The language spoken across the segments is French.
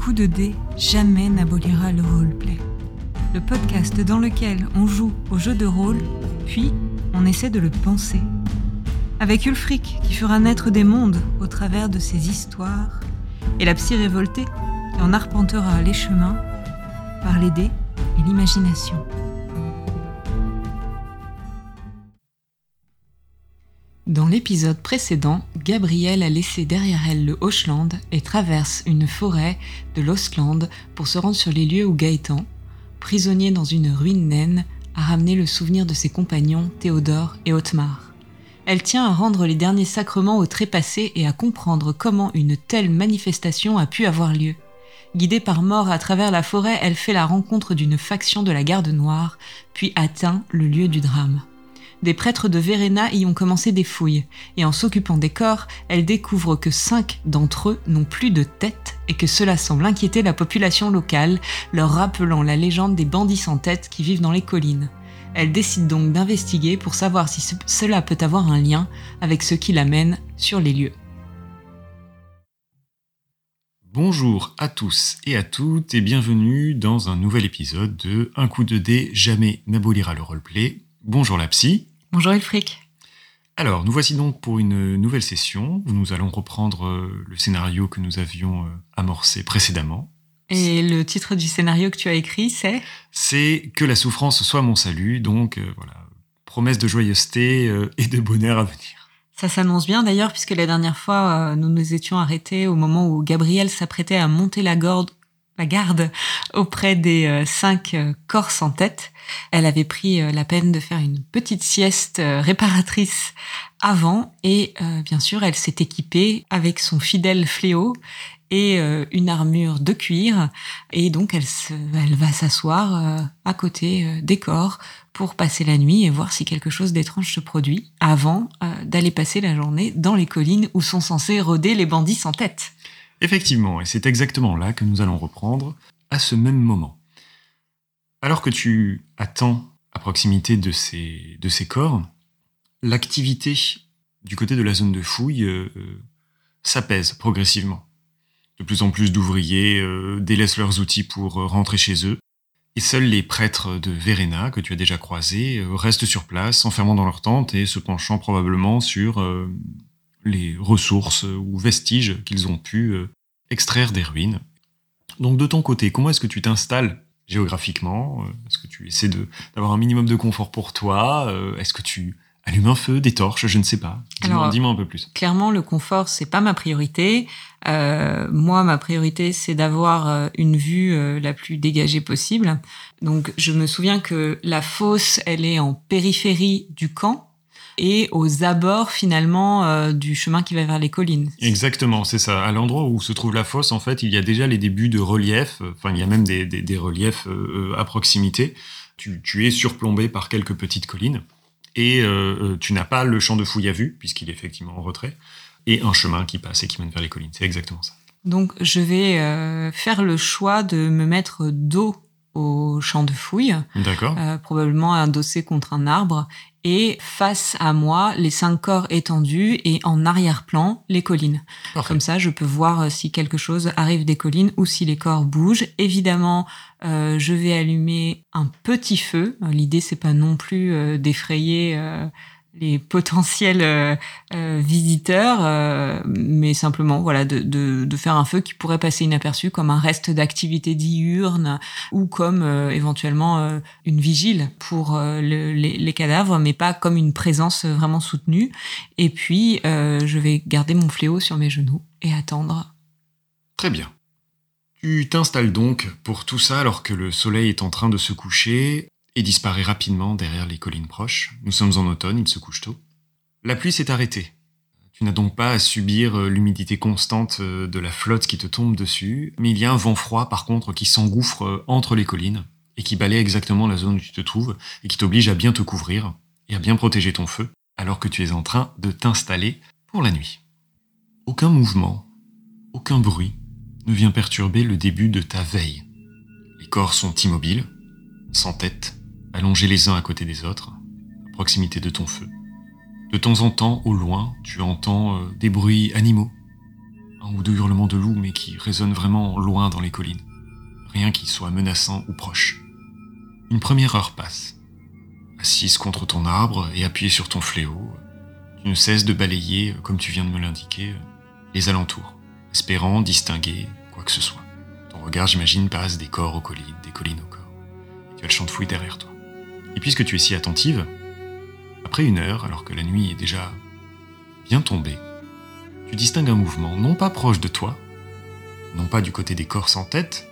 coup de dé jamais n'abolira le roleplay. Le podcast dans lequel on joue au jeu de rôle, puis on essaie de le penser. Avec Ulfric qui fera naître des mondes au travers de ses histoires, et la psy révoltée qui en arpentera les chemins par les dés et l'imagination. Dans l'épisode précédent, Gabrielle a laissé derrière elle le Hochland et traverse une forêt de l'Ostland pour se rendre sur les lieux où Gaëtan, prisonnier dans une ruine naine, a ramené le souvenir de ses compagnons Théodore et Otmar. Elle tient à rendre les derniers sacrements au trépassé et à comprendre comment une telle manifestation a pu avoir lieu. Guidée par mort à travers la forêt, elle fait la rencontre d'une faction de la garde noire, puis atteint le lieu du drame des prêtres de Verena y ont commencé des fouilles, et en s'occupant des corps, elle découvre que cinq d'entre eux n'ont plus de tête et que cela semble inquiéter la population locale, leur rappelant la légende des bandits sans tête qui vivent dans les collines. Elle décide donc d'investiguer pour savoir si cela peut avoir un lien avec ce qui l'amène sur les lieux. Bonjour à tous et à toutes et bienvenue dans un nouvel épisode de Un coup de dé jamais n'abolira le roleplay. Bonjour la psy. Bonjour Elfric. Alors, nous voici donc pour une nouvelle session où nous allons reprendre euh, le scénario que nous avions euh, amorcé précédemment. Et le titre du scénario que tu as écrit, c'est? C'est Que la souffrance soit mon salut, donc euh, voilà, promesse de joyeuseté et de bonheur à venir. Ça s'annonce bien d'ailleurs, puisque la dernière fois, nous nous étions arrêtés au moment où Gabriel s'apprêtait à monter la, garde, la garde auprès des cinq Corses en tête. Elle avait pris euh, la peine de faire une petite sieste euh, réparatrice avant et euh, bien sûr elle s'est équipée avec son fidèle fléau et une armure de cuir et donc elle, elle va s'asseoir à côté des corps pour passer la nuit et voir si quelque chose d'étrange se produit avant d'aller passer la journée dans les collines où sont censés rôder les bandits sans tête. Effectivement, et c'est exactement là que nous allons reprendre à ce même moment. Alors que tu attends à proximité de ces, de corps, l'activité du côté de la zone de fouille euh, euh, s'apaise progressivement. De plus en plus d'ouvriers euh, délaissent leurs outils pour rentrer chez eux, et seuls les prêtres de Verena, que tu as déjà croisés, restent sur place, s'enfermant dans leur tente et se penchant probablement sur les ressources ou vestiges qu'ils ont pu extraire des ruines. Donc de ton côté, comment est-ce que tu t'installes géographiquement euh, Est-ce que tu essaies d'avoir un minimum de confort pour toi euh, Est-ce que tu allumes un feu, des torches Je ne sais pas. Dis-moi un peu plus. Clairement, le confort, c'est pas ma priorité. Euh, moi, ma priorité, c'est d'avoir une vue la plus dégagée possible. Donc, je me souviens que la fosse, elle est en périphérie du camp et aux abords finalement euh, du chemin qui va vers les collines. Exactement, c'est ça. À l'endroit où se trouve la fosse, en fait, il y a déjà les débuts de relief. Enfin, il y a même des, des, reliefs euh, à proximité. Tu, tu, es surplombé par quelques petites collines et euh, tu n'as pas le champ de fouille à vue puisqu'il est effectivement en retrait et un chemin qui passe et qui mène vers les collines. C'est exactement ça. Donc, je vais faire le choix de me mettre dos au champ de fouille, euh, probablement adossé contre un arbre, et face à moi, les cinq corps étendus et en arrière-plan, les collines. Comme ça, je peux voir euh, si quelque chose arrive des collines ou si les corps bougent. Évidemment, euh, je vais allumer un petit feu. L'idée, c'est pas non plus d'effrayer les potentiels euh, euh, visiteurs, euh, mais simplement voilà de, faire un feu qui pourrait passer inaperçu comme un reste d'activité diurne ou comme éventuellement une vigile pour les, les, cadavres, mais pas comme une présence vraiment soutenue. Et puis je vais garder mon fléau sur mes genoux et attendre. Très bien. Tu t'installes donc pour tout ça alors que le soleil est en train de se coucher et disparaît rapidement derrière les collines proches. Nous sommes en automne, il se couche tôt. La pluie s'est arrêtée. Tu n'as donc pas à subir euh, l'humidité constante euh, de la flotte qui te tombe dessus, mais il y a un vent froid par contre qui s'engouffre euh, entre les collines et qui balaye exactement la zone où tu te trouves et qui t'oblige à bien te couvrir et à bien protéger ton feu alors que tu es en train de t'installer pour la nuit. Aucun mouvement, aucun bruit ne vient perturber le début de ta veille. Les corps sont immobiles, sans tête, allongés les uns à côté des autres, à proximité de ton feu. De temps en temps, au loin, tu entends euh, des bruits animaux, un ou deux hurlements de loup, mais qui résonnent vraiment loin dans les collines. Rien qui soit menaçant ou proche. Une première heure passe. Assise contre ton arbre et appuyée sur ton fléau, tu ne cesses de balayer, comme tu viens de me l'indiquer, les alentours, espérant distinguer quoi que ce soit. Ton regard, j'imagine, passe des corps aux collines, des collines aux corps. Tu as le champ de derrière toi. Et puisque tu es si attentive, après une heure, alors que la nuit est déjà bien tombée, tu distingues un mouvement non pas proche de toi, non pas du côté des corps sans tête,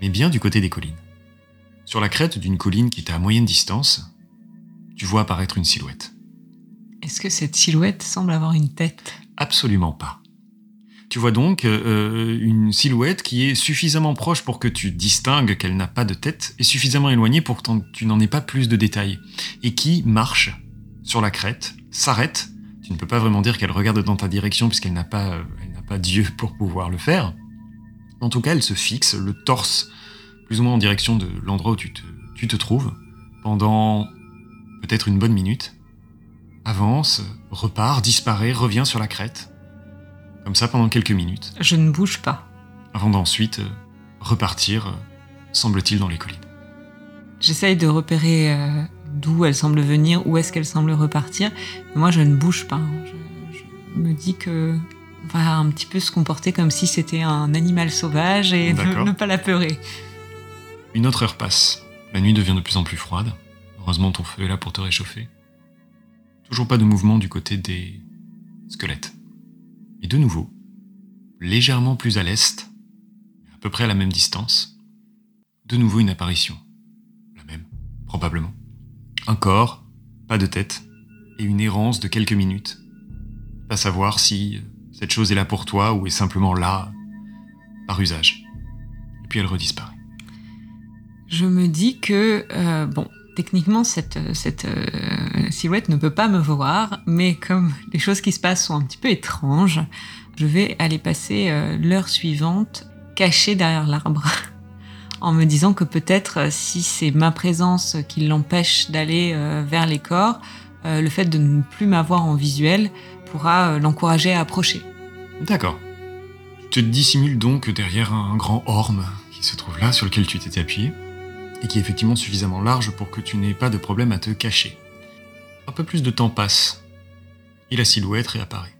mais bien du côté des collines. Sur la crête d'une colline qui est à moyenne distance, tu vois apparaître une silhouette. Est-ce que cette silhouette semble avoir une tête? Absolument pas. Tu vois donc euh, une silhouette qui est suffisamment proche pour que tu distingues qu'elle n'a pas de tête et suffisamment éloignée pour que tu n'en aies pas plus de détails. Et qui marche sur la crête, s'arrête. Tu ne peux pas vraiment dire qu'elle regarde dans ta direction puisqu'elle n'a pas, euh, pour pouvoir le faire. En tout cas, elle se fixe, le torse plus ou moins en direction de l'endroit où tu te trouves, pendant peut-être une bonne minute, avance, repart, disparaît, revient sur la crête, comme ça pendant quelques minutes, Je ne bouge pas. avant d'ensuite euh, repartir, euh, semble-t-il, dans les collines. J'essaye de repérer euh, d'où elle semble venir, où est-ce qu'elle semble repartir. Mais moi, je ne bouge pas. Je, je me dis que on va un petit peu se comporter comme si c'était un animal sauvage et ne, ne pas la peurer. Une autre heure passe. La nuit devient de plus en plus froide. Heureusement, ton feu est là pour te réchauffer. Toujours pas de mouvement du côté des squelettes. Et de nouveau, légèrement plus à l'est, à peu près à la même distance, de nouveau une apparition. La même, probablement. Un corps, pas de tête, et une errance de quelques minutes. Pas savoir si cette chose est là pour toi ou est simplement là par usage. Et puis elle redisparaît. Je me dis que, euh, bon, techniquement, cette, cette euh, silhouette ne peut pas me voir, mais comme les choses qui se passent sont un petit peu étranges, je vais aller passer euh, l'heure suivante cachée derrière l'arbre, en me disant que peut-être euh, si c'est ma présence qui l'empêche d'aller euh, vers les corps, euh, le fait de ne plus m'avoir en visuel pourra euh, l'encourager à approcher. D'accord. Tu te dissimules donc derrière un grand orme qui se trouve là, sur lequel tu t'étais appuyé, et qui est effectivement suffisamment large pour que tu n'aies pas de problème à te cacher. Un peu plus de temps passe, et la silhouette réapparaît.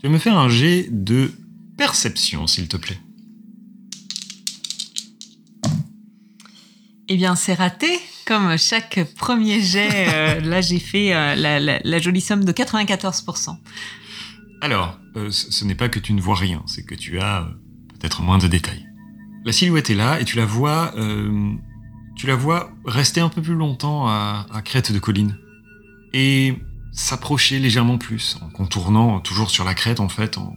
Tu vas me faire un jet de perception, s'il te plaît. Eh bien, c'est raté. Comme chaque premier jet, euh, là, j'ai fait euh, la, la- la jolie somme de 94%. Alors, euh, ce n'est pas que tu ne vois rien, c'est que tu as peut-être moins de détails. La silhouette est là et tu la vois, tu la vois rester un peu plus longtemps à, à crête de colline et s'approcher légèrement plus en contournant toujours sur la crête en fait, en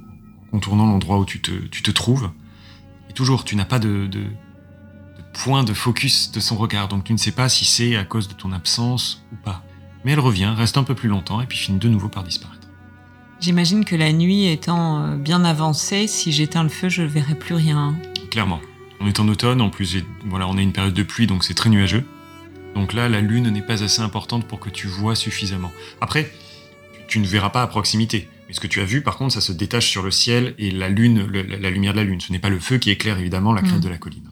contournant l'endroit où tu te, tu te trouves. Et toujours, tu n'as pas de, de, de point de focus de son regard, donc tu ne sais pas si c'est à cause de ton absence ou pas. Mais elle revient, reste un peu plus longtemps et puis finit de nouveau par disparaître. J'imagine que la nuit étant euh, bien avancée, si j'éteins le feu, je ne verrai plus rien. Clairement. On est en automne, en plus, voilà, on a une période de pluie, donc c'est très nuageux. Donc là, la lune n'est pas assez importante pour que tu vois suffisamment. Après, tu, ne verras pas à proximité. Mais ce que tu as vu, par contre, ça se détache sur le ciel et la lune, le- la, lumière de la lune. Ce n'est pas le feu qui éclaire évidemment la crête Mm. de la colline.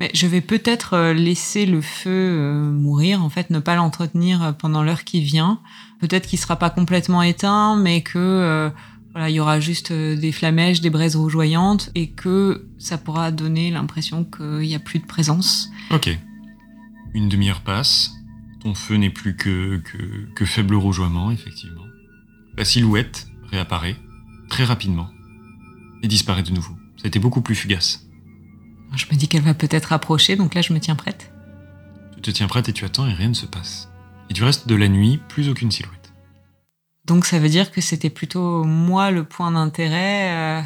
Mais je vais peut-être euh, laisser le feu euh, mourir, en fait, ne pas l'entretenir euh, pendant l'heure qui vient. Peut-être qu'il sera pas complètement éteint, mais que voilà, il y aura juste euh, des flamèches, des braises rougeoyantes, et que ça pourra donner l'impression qu'il n'y a plus de présence. Ok. Une demi-heure passe. Ton feu n'est plus que, que, que faible rougeoiement, effectivement. La silhouette réapparaît très rapidement et disparaît de nouveau. Ça a été beaucoup plus fugace. Je me dis qu'elle va peut-être approcher, donc là je me tiens prête. Tu te tiens prête et tu attends et rien ne se passe. Et du reste de la nuit, plus aucune silhouette. Donc ça veut dire que c'était plutôt moi le point d'intérêt, euh,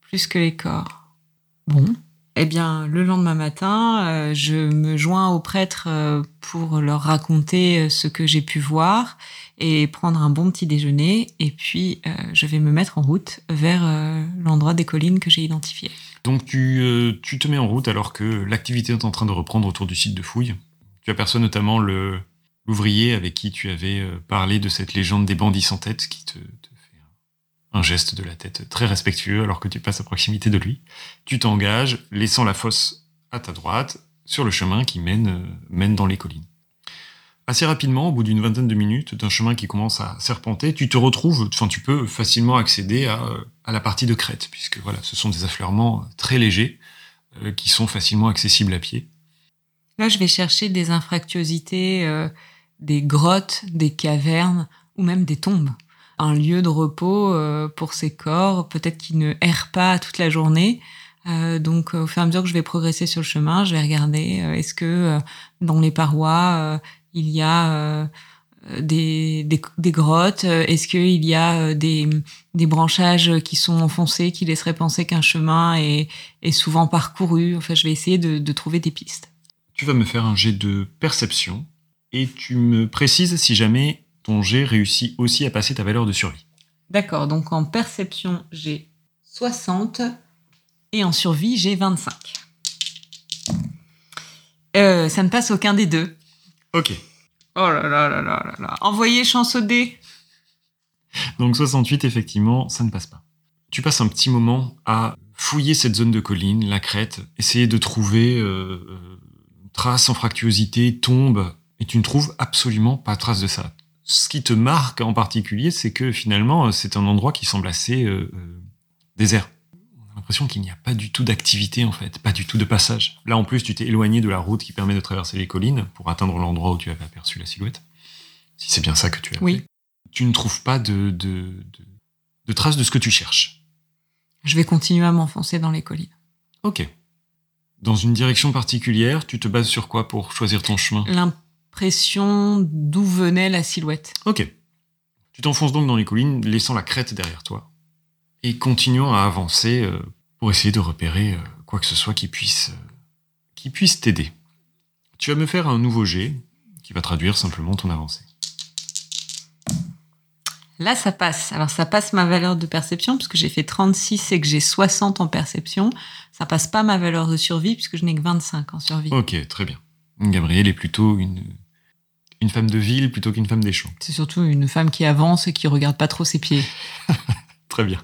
plus que les corps. Bon. Eh bien, le lendemain matin, euh, je me joins aux prêtres euh, pour leur raconter ce que j'ai pu voir et prendre un bon petit déjeuner. Et puis, je vais me mettre en route vers l'endroit des collines que j'ai identifié. Donc tu, tu te mets en route alors que l'activité est en train de reprendre autour du site de fouille. Tu aperçois notamment le l'ouvrier avec qui tu avais euh, parlé de cette légende des bandits sans tête qui te, fait un geste de la tête très respectueux alors que tu passes à proximité de lui. Tu t'engages, laissant la fosse à ta droite, sur le chemin qui mène, euh, mène dans les collines. Assez rapidement, au bout d'une vingtaine de minutes, d'un chemin qui commence à serpenter, tu te retrouves, enfin tu peux facilement accéder à, à la partie de crête, puisque voilà, ce sont des affleurements très légers euh, qui sont facilement accessibles à pied. Là, je vais chercher des infractuosités, euh, des grottes, des cavernes ou même des tombes. Un lieu de repos euh, pour ces corps, peut-être qu'ils ne errent pas toute la journée. Euh, donc, au fur et à mesure que je vais progresser sur le chemin, je vais regarder euh, est-ce que euh, dans les parois euh, il y a euh, des, des, des grottes Est-ce qu'il y a euh, des, des branchages qui sont enfoncés qui laisseraient penser qu'un chemin est, est souvent parcouru? Enfin, je vais essayer de, de trouver des pistes. Tu vas me faire un jet de perception et tu me précises si jamais ton jet réussit aussi à passer ta valeur de survie. D'accord, donc en perception, j'ai 60 et en survie, j'ai 25. Euh, ça ne passe aucun des deux. Ok. Oh là là là là là là. Envoyez chance au dé. Donc 68, effectivement, ça ne passe pas. Tu passes un petit moment à fouiller cette zone de colline, la crête, essayer de trouver euh, euh, traces en fractuosité, tombes, et tu ne trouves absolument pas trace de ça. Ce qui te marque en particulier, c'est que finalement, c'est un endroit qui semble assez euh, euh, désert. On a l'impression qu'il n'y a pas du tout d'activité en fait, pas du tout de passage. Là en plus, tu t'es éloigné de la route qui permet de traverser les collines pour atteindre l'endroit où tu avais aperçu la silhouette. Si c'est bien ça que tu as Oui. fait. Tu ne trouves pas de, de, de, de traces de ce que tu cherches. Je vais continuer à m'enfoncer dans les collines. Ok. Dans une direction particulière, tu te bases sur quoi pour choisir ton chemin? L'impression d'où venait la silhouette. Ok. Tu t'enfonces donc dans les collines, laissant la crête derrière toi, et continuant à avancer euh, pour essayer de repérer euh, quoi que ce soit qui puisse, euh, qui puisse t'aider. Tu vas me faire un nouveau jet qui va traduire simplement ton avancée. Là, ça passe. Alors, ça passe ma valeur de perception, puisque j'ai fait 36 et que j'ai 60 en perception. Ça passe pas ma valeur de survie, puisque je n'ai que 25 en survie. Ok, très bien. Gabrielle est plutôt une, une femme de ville plutôt qu'une femme des champs. C'est surtout une femme qui avance et qui regarde pas trop ses pieds. Très bien.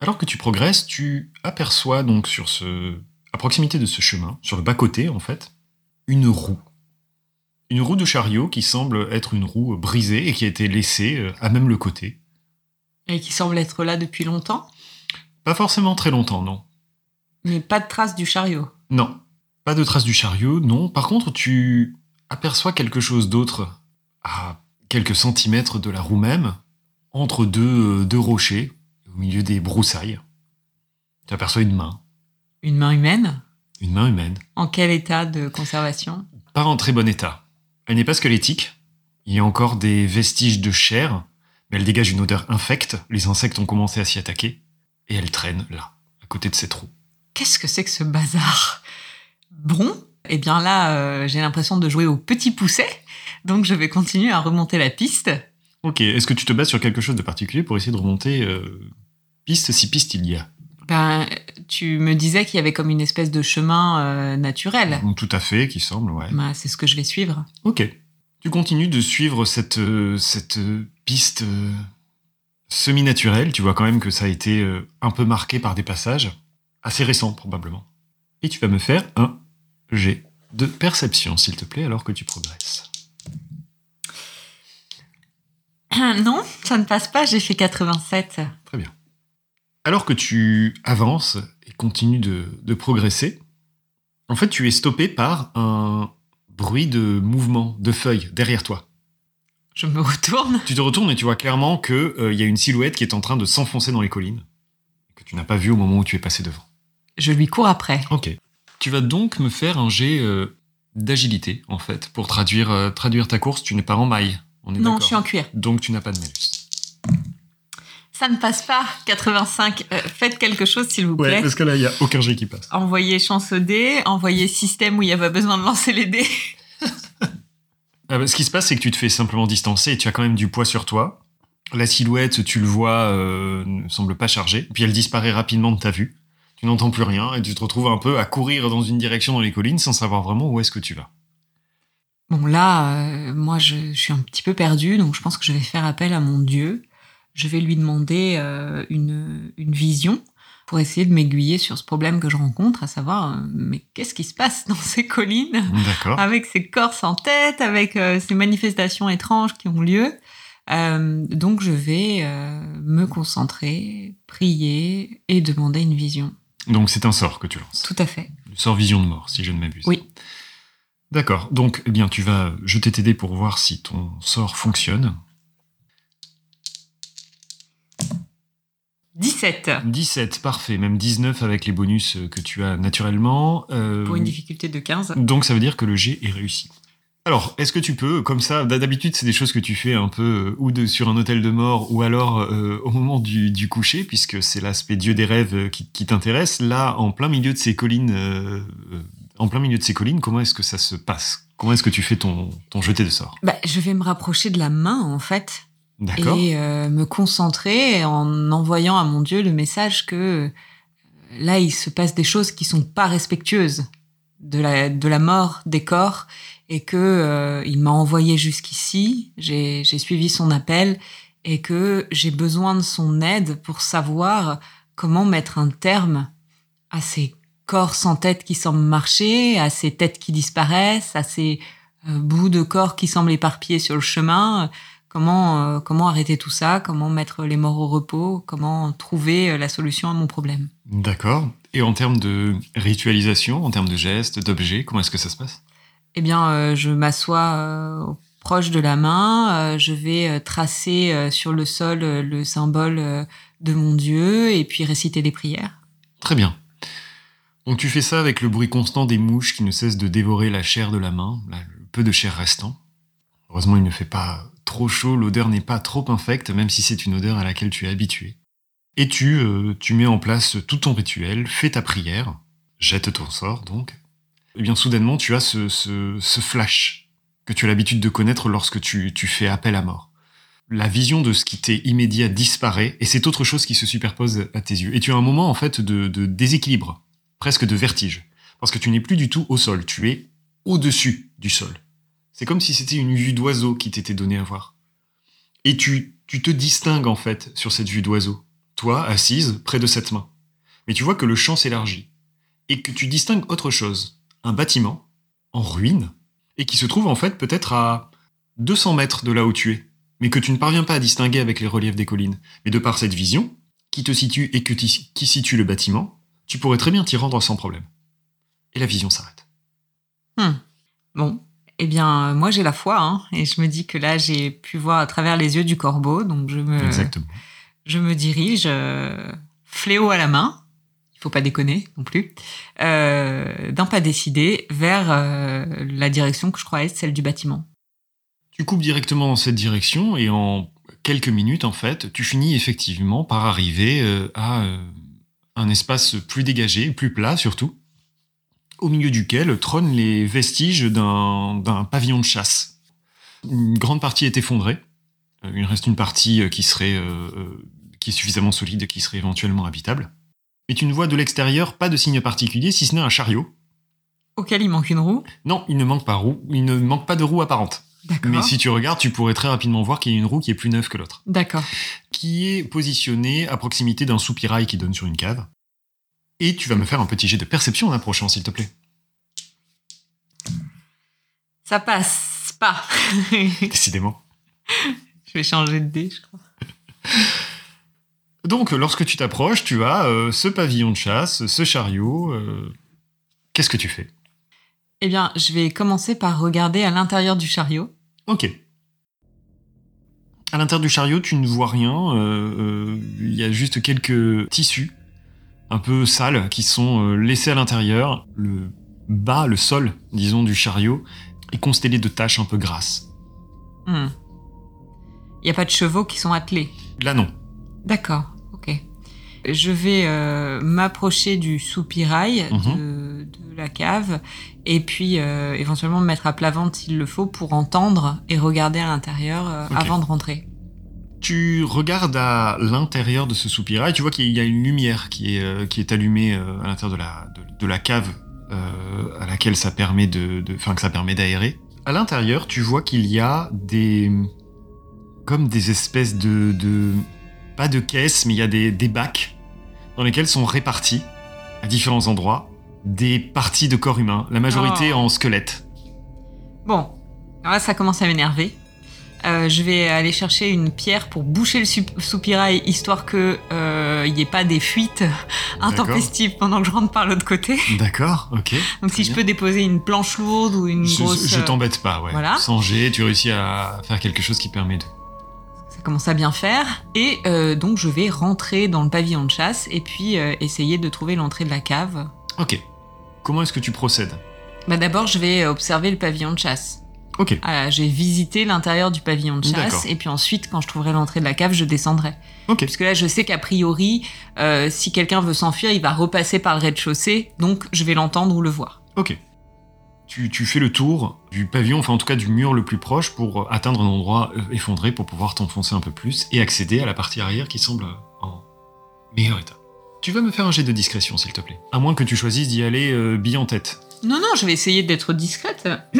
Alors que tu progresses, tu aperçois donc sur ce, à proximité de ce chemin, sur le bas-côté en fait, une roue. Une roue de chariot qui semble être une roue brisée et qui a été laissée euh, à même le côté. Et qui semble être là depuis longtemps, Pas forcément très longtemps, non. mais pas de trace du chariot? Non. Pas de traces du chariot, non. Par contre, tu aperçois quelque chose d'autre à quelques centimètres de la roue même, entre deux, euh, deux rochers, au milieu des broussailles. Tu aperçois une main, Une main humaine? Une main humaine, En quel état de conservation? Pas en très bon état. Elle n'est pas squelettique, il y a encore des vestiges de chair, mais elle dégage une odeur infecte, les insectes ont commencé à s'y attaquer, et elle traîne là, à côté de cette roue. Qu'est-ce que c'est que ce bazar? Bon, eh bien là, euh, j'ai l'impression de jouer au petit pousset, donc je vais continuer à remonter la piste. Ok, est-ce que tu te bases sur quelque chose de particulier pour essayer de remonter euh, piste si piste il y a? Ben, tu me disais qu'il y avait comme une espèce de chemin euh, naturel. Tout à fait, qui semble, ouais. Ben, c'est ce que je vais suivre. Ok. Tu continues de suivre cette, cette piste semi-naturelle. Tu vois quand même que ça a été un peu marqué par des passages, assez récents probablement. Et tu vas me faire un jet de perception, s'il te plaît, alors que tu progresses. non, ça ne passe pas, j'ai fait 87. Très bien. Alors que tu avances et continues de, de progresser, en fait, tu es stoppé par un bruit de mouvement de feuilles derrière toi. Je me retourne. Tu te retournes et tu vois clairement que euh, y a une silhouette qui est en train de s'enfoncer dans les collines que tu n'as pas vu au moment où tu es passé devant. Je lui cours après. Ok. Tu vas donc me faire un jet euh, d'agilité en fait pour traduire euh, traduire ta course. Tu n'es pas en maille. On est Non, je suis en cuir. Donc tu n'as pas de malus. Ça ne passe pas, 85. Euh, faites quelque chose, s'il vous plaît. que là il y a aucun jet qui passe. Envoyez chance au dé, envoyez système où il n'y a pas besoin de lancer les dés. Ah bah, ce qui se passe, c'est que tu te fais simplement distancer et tu as quand même du poids sur toi. La silhouette, tu le vois, euh, ne semble pas chargée. Puis elle disparaît rapidement de ta vue. Tu n'entends plus rien et tu te retrouves un peu à courir dans une direction dans les collines sans savoir vraiment où est-ce que tu vas. Bon, là, euh, moi, je, je suis un petit peu perdue, donc je pense que je vais faire appel à mon dieu. je vais lui demander euh, une, une vision pour essayer de m'aiguiller sur ce problème que je rencontre, à savoir, euh, mais qu'est-ce qui se passe dans ces collines D'accord. avec ces corps sans tête, avec ces manifestations étranges qui ont lieu. Donc je vais me concentrer, prier et demander une vision. Donc c'est un sort que tu lances. Tout à fait. Le sort vision de mort, si je ne m'abuse. Oui. D'accord. Donc, eh bien, tu vas jeter tes dés pour voir si ton sort fonctionne. 17 17, parfait. Même 19 avec les bonus que tu as naturellement. Euh, pour une difficulté de 15. Donc ça veut dire que le jet est réussi. Alors, est-ce que tu peux, comme ça, d'habitude c'est des choses que tu fais un peu euh, ou de, sur un hôtel de mort ou alors euh, au moment du, du coucher, puisque c'est l'aspect dieu des rêves euh, qui, qui t'intéresse. Là, en plein milieu de ces collines, euh, en plein milieu de ces collines, comment est-ce que ça se passe? Comment est-ce que tu fais ton, ton jeté de sort? Bah, je vais me rapprocher de la main en fait. Et me concentrer en envoyant à mon Dieu le message que là il se passe des choses qui sont pas respectueuses de la de la mort des corps et que euh, il m'a envoyé jusqu'ici, j'ai suivi son appel et que j'ai besoin de son aide pour savoir comment mettre un terme à ces corps sans tête qui semblent marcher, à ces têtes qui disparaissent, à ces euh, bouts de corps qui semblent éparpillés sur le chemin. Comment, euh, comment arrêter tout ça? Comment mettre les morts au repos? Comment trouver euh, la solution à mon problème? D'accord. Et en termes de ritualisation, en termes de gestes, d'objets, comment est-ce que ça se passe? Eh bien, euh, je m'assois euh, proche de la main, euh, je vais tracer sur le sol le symbole de mon Dieu et puis réciter des prières. Très bien. Donc tu fais ça avec le bruit constant des mouches qui ne cessent de dévorer la chair de la main, le peu de chair restant. Heureusement, il ne fait pas trop chaud, l'odeur n'est pas trop infecte, même si c'est une odeur à laquelle tu es habitué. Et tu, euh, tu mets en place tout ton rituel, fais ta prière, jette ton sort donc. Et bien soudainement, tu as ce, flash que tu as l'habitude de connaître lorsque tu, tu fais appel à mort. La vision de ce qui t'est immédiat disparaît et c'est autre chose qui se superpose à tes yeux. Et tu as un moment en fait de, de déséquilibre, presque de vertige, parce que tu n'es plus du tout au sol, tu es au-dessus du sol. C'est comme si c'était une vue d'oiseau qui t'était donnée à voir. Et tu, tu te distingues en fait sur cette vue d'oiseau, toi assise près de cette main. Mais tu vois que le champ s'élargit et que tu distingues autre chose, un bâtiment en ruine et qui se trouve en fait peut-être à 200 mètres de là où tu es, mais que tu ne parviens pas à distinguer avec les reliefs des collines. Mais de par cette vision, qui te situe et que qui situe le bâtiment, tu pourrais très bien t'y rendre sans problème. Et la vision s'arrête. Hmm. Bon, eh bien, moi j'ai la foi, hein, et je me dis que là j'ai pu voir à travers les yeux du corbeau, donc je me, Exactement. Je me dirige, euh, fléau à la main, il faut pas déconner non plus, euh, d'un pas décidé vers euh, la direction que je crois être celle du bâtiment. Tu coupes directement dans cette direction et en quelques minutes, en fait, tu finis effectivement par arriver à un espace plus dégagé, plus plat surtout, au milieu duquel trônent les vestiges d'un pavillon de chasse. Une grande partie est effondrée. Il reste une partie qui serait qui est suffisamment solide, qui serait éventuellement habitable. Mais tu ne vois de l'extérieur pas de signe particulier, si ce n'est un chariot. Auquel il manque une roue? Non, il ne manque pas roue, il ne manque pas de roue apparente. Mais si tu regardes, tu pourrais très rapidement voir qu'il y a une roue qui est plus neuve que l'autre, D'accord. qui est positionnée à proximité d'un soupirail qui donne sur une cave. Et tu vas me faire un petit jet de perception en approchant, s'il te plaît. Ça passe pas. Décidément. je vais changer de dé, je crois. Donc, lorsque tu t'approches, tu as euh, ce pavillon de chasse, ce chariot. euh, Qu'est-ce que tu fais? Eh bien, je vais commencer par regarder à l'intérieur du chariot. Ok. À l'intérieur du chariot, tu ne vois rien. euh, Il y a juste quelques tissus un peu sales qui sont laissés à l'intérieur. Le bas, le sol, disons, du chariot est constellé de taches un peu grasses. Hmm. Il n'y a pas de chevaux qui sont attelés? Là, non. D'accord. Je vais euh, m'approcher du soupirail de, de la cave et puis euh, éventuellement me mettre à plat ventre s'il le faut pour entendre et regarder à l'intérieur euh, avant de rentrer. Tu regardes à l'intérieur de ce soupirail, tu vois qu'il y a une lumière qui est, qui est allumée à l'intérieur de la, de, de la cave à laquelle ça permet de, de- enfin que ça permet d'aérer. À l'intérieur, tu vois qu'il y a des comme des espèces de, de pas de caisse, mais il y a des, des bacs dans lesquels sont répartis à différents endroits des parties de corps humain, la majorité Oh. en squelette. Bon, alors là, ça commence à m'énerver. Euh, je vais aller chercher une pierre pour boucher le soupirail, histoire que euh, n'y ait pas des fuites intempestives pendant que je rentre par l'autre côté. D'accord, ok. Donc si je peux déposer une planche lourde ou une Je, grosse... je euh, t'embête pas, ouais. voilà. Sans jet, tu réussis à faire quelque chose qui permet de. Ça commence à bien faire. Et euh, donc je vais rentrer dans le pavillon de chasse et puis euh, essayer de trouver l'entrée de la cave. Ok. Comment est-ce que tu procèdes? Bah d'abord je vais observer le pavillon de chasse. Ok. Ah, j'ai visité l'intérieur du pavillon de D'accord. chasse et puis ensuite quand je trouverai l'entrée de la cave je descendrai. Ok. Parce que là je sais qu'a priori euh, si quelqu'un veut s'enfuir il va repasser par le rez-de-chaussée donc je vais l'entendre ou le voir. Ok. Tu, tu fais le tour du pavillon, enfin en tout cas du mur le plus proche pour atteindre un endroit euh, effondré pour pouvoir t'enfoncer un peu plus et accéder à la partie arrière qui semble en meilleur état. Tu vas me faire un jet de discrétion s'il te plaît. À moins que tu choisisses d'y aller euh, bille en tête. Non non je vais essayer d'être discrète.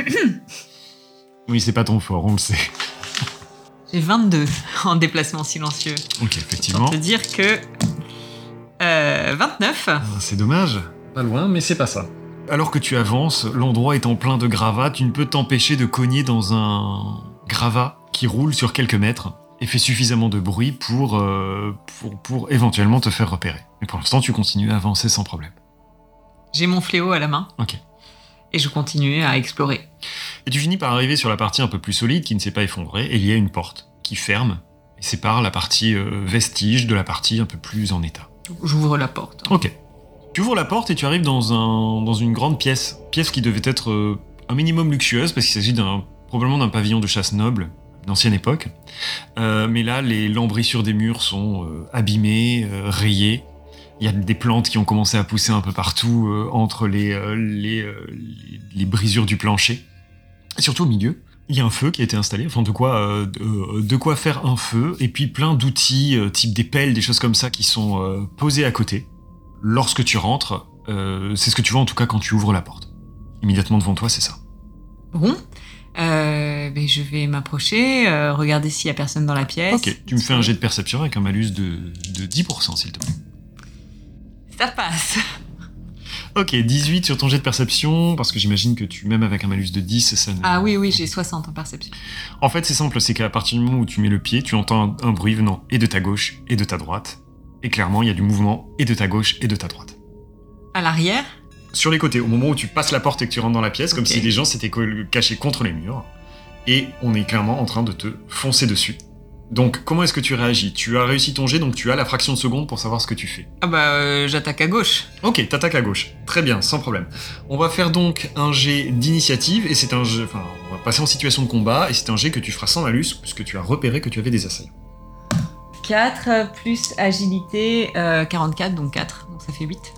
Oui, c'est pas ton fort, on le sait. J'ai 22 en déplacement silencieux. Ok, effectivement. Pour te dire que... Euh, 29 Ah, C'est dommage. Pas loin, mais c'est pas ça. Alors que tu avances, l'endroit étant plein de gravats, tu ne peux t'empêcher de cogner dans un gravat qui roule sur quelques mètres et fait suffisamment de bruit pour, euh, pour, pour éventuellement te faire repérer. Mais pour l'instant, tu continues à avancer sans problème. J'ai mon fléau à la main. Ok. Et je continue à explorer. Et tu finis par arriver sur la partie un peu plus solide qui ne s'est pas effondrée, et il y a une porte qui ferme et sépare la partie euh, vestige de la partie un peu plus en état. J'ouvre la porte. Ok. Tu ouvres la porte et tu arrives dans, un, dans une grande pièce. Pièce qui devait être euh, un minimum luxueuse parce qu'il s'agit probablement d'un pavillon de chasse noble d'ancienne époque. Euh, mais là, les lambrissures des murs sont euh, abîmées, euh, rayées. Il y a des plantes qui ont commencé à pousser un peu partout entre les, les, les, brisures du plancher. Surtout au milieu, il y a un feu qui a été installé, enfin de quoi, de, quoi faire un feu, et puis plein d'outils, type des pelles, des choses comme ça, qui sont euh, posés à côté. Lorsque tu rentres, euh, c'est ce que tu vois en tout cas quand tu ouvres la porte. Immédiatement devant toi, c'est ça. Bon. Euh, ben, je vais m'approcher, euh, regarder s'il y a personne dans la pièce. Ok, tu me fais un jet de perception avec un malus de, de 10%, s'il te plaît. Ça passe. Ok, 18 sur ton jet de perception, parce que j'imagine que tu, même avec un malus de 10, ça ne... Ah oui, oui, j'ai 60 en perception. En fait, c'est simple, c'est qu'à partir du moment où tu mets le pied, tu entends un, un bruit venant et de ta gauche et de ta droite. Et clairement, il y a du mouvement et de ta gauche et de ta droite. À l'arrière? Sur les côtés, au moment où tu passes la porte et que tu rentres dans la pièce, comme si les gens s'étaient cachés contre les murs. Et on est clairement en train de te foncer dessus. Donc, comment est-ce que tu réagis? Tu as réussi ton jet, donc tu as la fraction de seconde pour savoir ce que tu fais. Ah bah, euh, j'attaque à gauche. Ok, t'attaques à gauche. Très bien, sans problème. On va faire donc un jet d'initiative, et c'est un jet... Enfin, on va passer en situation de combat, et c'est un jet que tu feras sans malus, puisque tu as repéré que tu avais des assaillants. 4 plus agilité, euh, 44, donc 4, donc ça fait 8.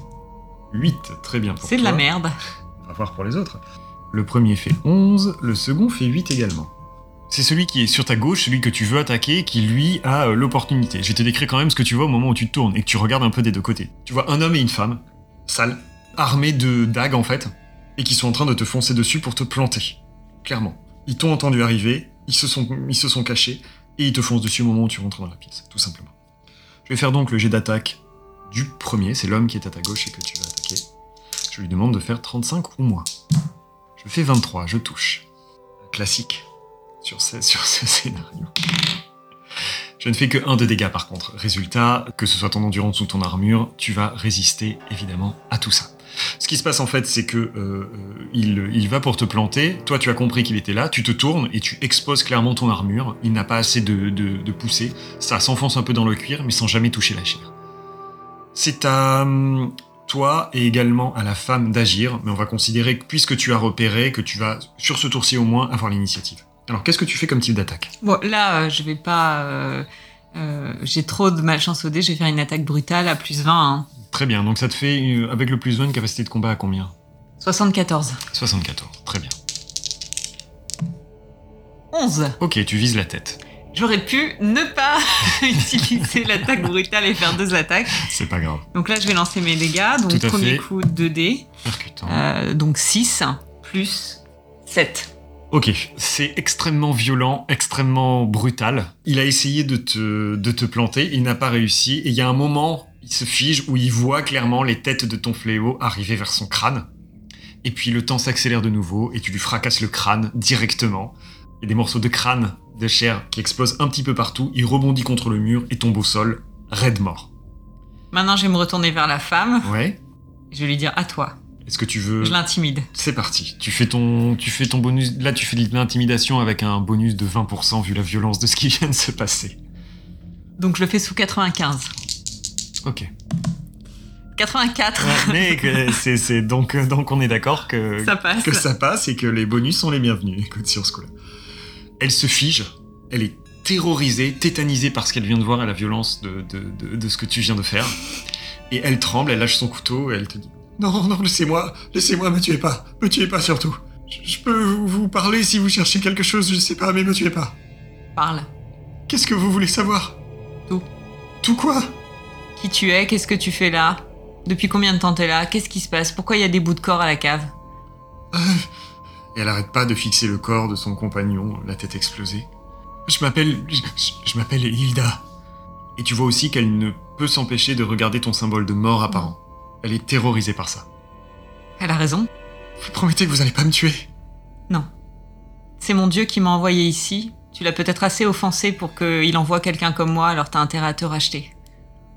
8, très bien pour C'est de la merde. On va voir pour les autres. Le premier fait 11, le second fait 8 également. C'est celui qui est sur ta gauche, celui que tu veux attaquer, qui lui a euh, l'opportunité. Je vais te décrire quand même ce que tu vois au moment où tu te tournes et que tu regardes un peu des deux côtés. Tu vois un homme et une femme, sales, armés de dagues en fait, et qui sont en train de te foncer dessus pour te planter. Clairement. Ils t'ont entendu arriver, ils se, sont, ils se sont cachés, et ils te foncent dessus au moment où tu rentres dans la pièce, tout simplement. Je vais faire donc le jet d'attaque du premier, c'est l'homme qui est à ta gauche et que tu vas attaquer. Je lui demande de faire 35 ou moins. Je fais 23, je touche. Classique sur ce, sur ce scénario. Je ne fais que 1 de dégâts par contre. Résultat, que ce soit ton endurance ou ton armure, tu vas résister évidemment à tout ça. Ce qui se passe en fait, c'est que euh, euh, il, il va pour te planter. Toi, tu as compris qu'il était là. Tu te tournes et tu exposes clairement ton armure. Il n'a pas assez de, de, poussée. Ça s'enfonce un peu dans le cuir, mais sans jamais toucher la chair. C'est à hum, toi et également à la femme d'agir, mais on va considérer que puisque tu as repéré que tu vas, sur ce tour-ci au moins, avoir l'initiative. Alors, qu'est-ce que tu fais comme type d'attaque? Bon, là, euh, je vais pas... J'ai trop de malchance au dé, je vais faire une attaque brutale à plus 20. hein. Très bien, donc ça te fait, euh, avec le plus 1, une capacité de combat à combien? 74. 74, très bien. 11. Ok, tu vises la tête. J'aurais pu ne pas utiliser l'attaque brutale et faire deux attaques. C'est pas grave. Donc là, je vais lancer mes dégâts. Donc Tout à premier fait. coup 2 dés. Percutant. Euh, donc 6 plus 7. Ok, c'est extrêmement violent, extrêmement brutal. Il a essayé de te, de te planter, il n'a pas réussi, et il y a un moment, il se fige où il voit clairement les têtes de ton fléau arriver vers son crâne. Et puis le temps s'accélère de nouveau, et tu lui fracasses le crâne directement. Il y a des morceaux de crâne, de chair qui explosent un petit peu partout, il rebondit contre le mur et tombe au sol, raide mort. Maintenant, je vais me retourner vers la femme. Ouais Je vais lui dire à toi. Est-ce que tu veux... Je l'intimide. C'est parti. Tu fais ton, tu fais ton bonus. Là, tu fais de l'intimidation avec un bonus de 20% vu la violence de ce qui vient de se passer. Donc je le fais sous 95. Ok. 84. Ouais, mais c'est, c'est- donc, donc on est d'accord que Ça passe. que ça passe et que les bonus sont les bienvenus. Écoute sur ce coup-là. Elle se fige. Elle est terrorisée, tétanisée par ce qu'elle vient de voir et la violence de, de, de, de ce que tu viens de faire. Et elle tremble. Elle lâche son couteau et elle te dit Non, non, laissez-moi, laissez-moi, me tuez pas, me tuez pas surtout. Je, je peux vous, vous parler si vous cherchez quelque chose, je sais pas, mais me tuez pas. Parle. Qu'est-ce que vous voulez savoir? Tout. Tout quoi? Qui tu es Qu'est-ce que tu fais là? Depuis combien de temps t'es là? Qu'est-ce qui se passe? Pourquoi il y a des bouts de corps à la cave? Et elle arrête pas de fixer le corps de son compagnon, la tête explosée. Je m'appelle. Je m'appelle Hilda. Et tu vois aussi qu'elle ne peut s'empêcher de regarder ton symbole de mort apparent. Elle est terrorisée par ça. Elle a raison. Vous promettez que vous allez pas me tuer? Non. C'est mon Dieu qui m'a envoyé ici. Tu l'as peut-être assez offensé pour qu'il envoie quelqu'un comme moi, alors t'as intérêt à te racheter.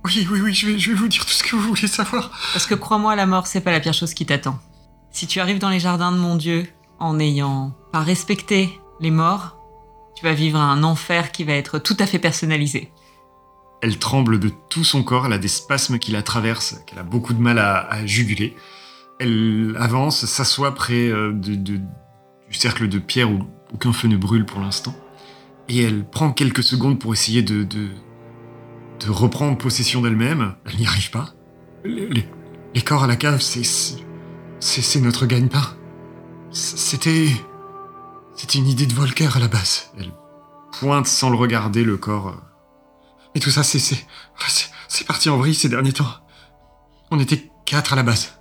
Oui, oui, oui, je vais, je vais vous dire tout ce que vous voulez savoir. Parce que crois-moi, la mort, c'est pas la pire chose qui t'attend. Si tu arrives dans les jardins de mon Dieu en n'ayant pas respecté les morts, tu vas vivre un enfer qui va être tout à fait personnalisé. Elle tremble de tout son corps, elle a des spasmes qui la traversent, qu'elle a beaucoup de mal à, à juguler. Elle avance, s'assoit près euh, de- de- du cercle de pierre où aucun feu ne brûle pour l'instant. Et elle prend quelques secondes pour essayer de, de, de reprendre possession d'elle-même. Elle n'y arrive pas. Les, corps à la cave, c'est c'est- notre gagne-pain. C'était c'était une idée de Volker à la base. Elle pointe sans le regarder le corps. euh, et tout ça, c'est, c'est, parti en vrille ces derniers temps. On était quatre à la base.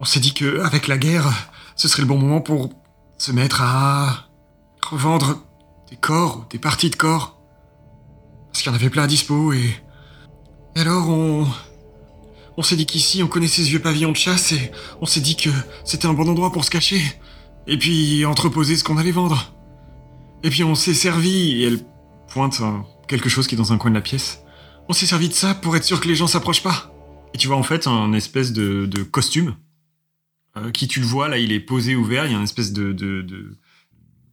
On s'est dit que, avec la guerre, ce serait le bon moment pour se mettre à revendre des corps, des parties de corps. Parce qu'il y en avait plein à dispo et alors on, s'est dit qu'ici on connaissait ce vieux pavillon de chasse et on s'est dit que c'était un bon endroit pour se cacher. Et puis entreposer ce qu'on allait vendre. Et puis on s'est servi et elle pointe un- quelque chose qui est dans un coin de la pièce. On s'est servi de ça pour être sûr que les gens s'approchent pas. Et tu vois en fait un espèce de, costume euh, qui tu le vois là, il est posé ouvert, il y a une espèce de,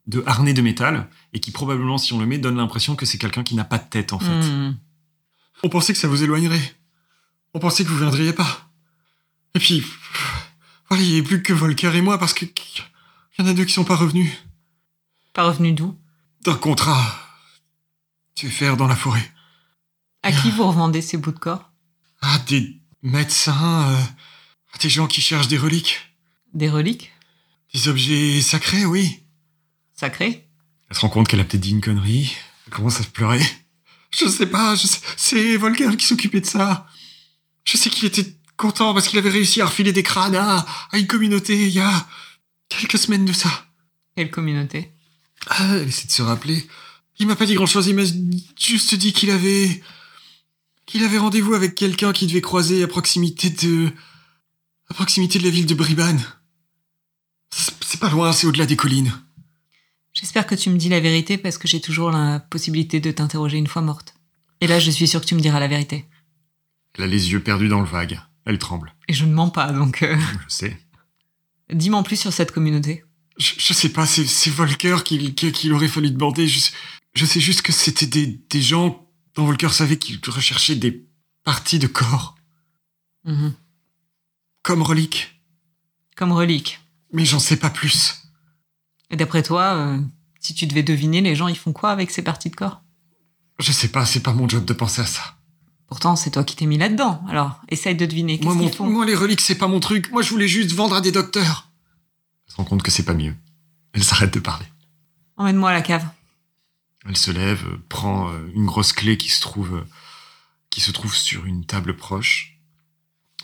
de harnais de métal et qui probablement si on le met donne l'impression que c'est quelqu'un qui n'a pas de tête en fait. Hmm. On pensait que ça vous éloignerait. On pensait que vous viendriez pas. Et puis voilà, il n'y avait plus que Volker et moi parce que y en a deux qui sont pas revenus Pas revenu d'où? D'un contrat. Tu faire dans la forêt. À qui vous revendez ces bouts de corps? Ah, des médecins, euh, des gens qui cherchent des reliques, Des reliques? Des objets sacrés, oui. Sacrés? Elle se rend compte qu'elle a peut-être dit une connerie. Elle commence à pleurer. Je sais pas, je sais- c'est Volker qui s'occupait de ça. Je sais qu'il était content parce qu'il avait réussi à refiler des crânes à, à une communauté il y a quelques semaines de ça. Quelle communauté? Ah, elle essaie de se rappeler. Il m'a pas dit grand chose, il m'a juste dit qu'il avait. qu'il avait rendez-vous avec quelqu'un qui devait croiser à proximité de. à proximité de la ville de Bribane. C'est pas loin, c'est au-delà des collines. J'espère que tu me dis la vérité parce que j'ai toujours la possibilité de t'interroger une fois morte. Et là, je suis sûre que tu me diras la vérité. Elle a les yeux perdus dans le vague. Elle tremble. Et je ne mens pas, donc euh, Je sais. dis-moi en plus sur cette communauté. Je, je sais pas, c'est Volker qu'il aurait fallu demander. Je, sais- je sais juste que c'était des, des gens dont Volker savait qu'ils recherchaient des parties de corps, Mhm. comme reliques. Comme relique. Mais j'en sais pas plus. Et d'après toi, euh, si tu devais deviner, les gens, ils font quoi avec ces parties de corps? Je sais pas, c'est pas mon job de penser à ça. Pourtant, c'est toi qui t'es mis là-dedans. Alors, essaye de deviner. Qu'est-ce qu'ils font? moi, les reliques, c'est pas mon truc. Moi, je voulais juste vendre à des docteurs. Elle se rend compte que c'est pas mieux. Elle s'arrête de parler. Emmène-moi à la cave. Elle se lève, euh, prend euh, une grosse clé qui se trouve, qui se trouve sur une table proche,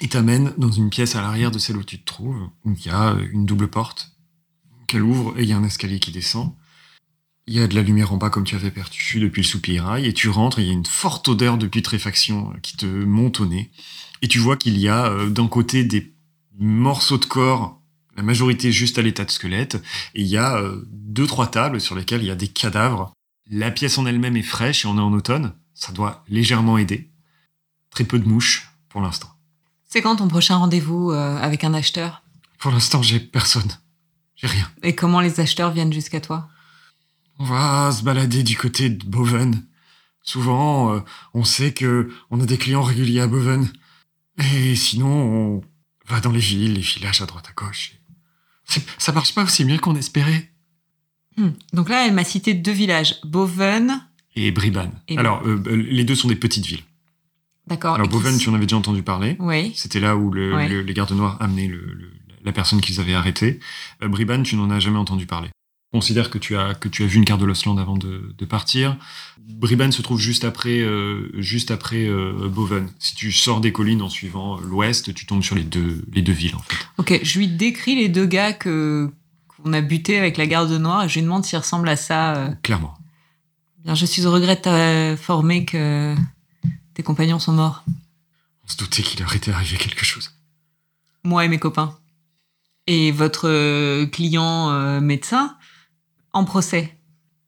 et t'amène dans une pièce à l'arrière de celle où tu te trouves, où il y a une double porte. Qu'elle ouvre et il y a un escalier qui descend. Il y a de la lumière en bas comme tu avais perçu depuis le soupirail et tu rentres et il y a une forte odeur de putréfaction qui te monte au nez. Et tu vois qu'il y a euh, d'un côté des morceaux de corps, la majorité juste à l'état de squelette, et il y a euh, deux trois tables sur lesquelles il y a des cadavres. La pièce en elle-même est fraîche et on est en automne, ça doit légèrement aider. Très peu de mouches pour l'instant. C'est quand ton prochain rendez-vous euh, avec un acheteur? Pour l'instant, j'ai personne. J'ai rien. Et comment les acheteurs viennent jusqu'à toi? On va se balader du côté de Boven. Souvent, euh, on sait que on a des clients réguliers à Boven. Et sinon, on va dans les villes, les villages à droite à gauche. Ça marche pas aussi bien qu'on espérait. Hmm. Donc là, elle m'a cité deux villages, Boven. Et Bribane. Et- Alors, euh, euh, les deux sont des petites villes. D'accord. Alors, Boven, tu en avais déjà entendu parler. Oui. C'était là où le- Ouais. le- les gardes noirs amenaient le- le- la personne qu'ils avaient arrêtée. Euh, Bribane, tu n'en as jamais entendu parler. Considère que tu as, que tu as vu une carte de l'Osland avant de, de partir. Bribane se trouve juste après, euh, juste après euh, Boven. Si tu sors des collines en suivant l'ouest, tu tombes sur les deux, les deux villes, en fait. Ok, je lui décris les deux gars que qu'on a butés avec la garde noire et je lui demande s'ils ressemblent à ça. Clairement. Bien, je suis au regret de t'informer que tes compagnons sont morts. On se doutait qu'il leur était arrivé quelque chose. Moi et mes copains. Et votre euh, client euh, médecin en procès.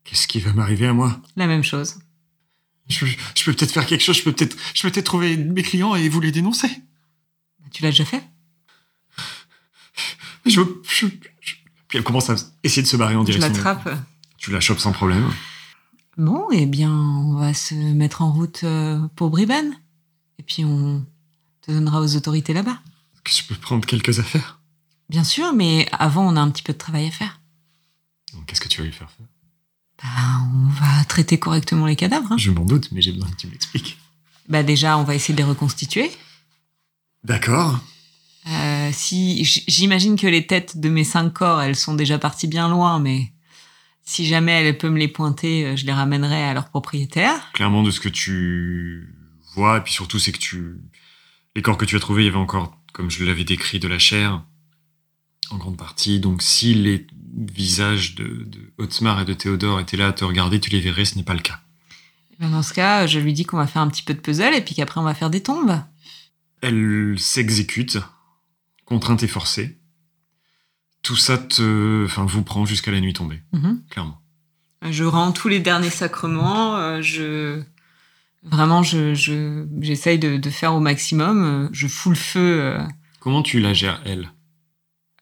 Qu'est-ce qui va m'arriver à moi? La même chose. je, je peux peut-être faire quelque chose, je peux peut-être je peux trouver mes clients et vous les dénoncer. Tu l'as déjà fait Je, je- je- Puis elle commence à essayer de se barrer en Je direction. l'attrape. Tu la chopes sans problème. Bon, eh bien, on va se mettre en route euh, pour Bribane. Et puis on te donnera aux autorités là-bas. Est-ce que je peux prendre quelques affaires? Bien sûr, mais avant, on a un petit peu de travail à faire. Qu'est-ce que tu vas lui faire faire? Bah, on va traiter correctement les cadavres. hein. Je m'en doute, mais j'ai besoin que tu m'expliques. Bah déjà, on va essayer de les reconstituer. D'accord. Euh, si j'imagine que les têtes de mes cinq corps, elles sont déjà parties bien loin, mais si jamais elle peut me les pointer, euh, je les ramènerai à leur propriétaire. Clairement, de ce que tu vois, et puis surtout, c'est que tu. Les corps que tu as trouvés, il y avait encore, comme je l'avais décrit, de la chair, en grande partie. Donc, si les visages de, de Otmar et de Théodore étaient là à te regarder, tu les verrais, ce n'est pas le cas. Ben, dans ce cas, je lui dis qu'on va faire un petit peu de puzzle et puis qu'après on va faire des tombes. Elle s'exécute, contrainte et forcée. Tout ça te, enfin, vous prend jusqu'à la nuit tombée, Mhm. clairement. Je rends tous les derniers sacrements. euh, je vraiment, je je- j'essaye de, de faire au maximum. euh, Je fous le feu. euh, Comment tu la gères, elle?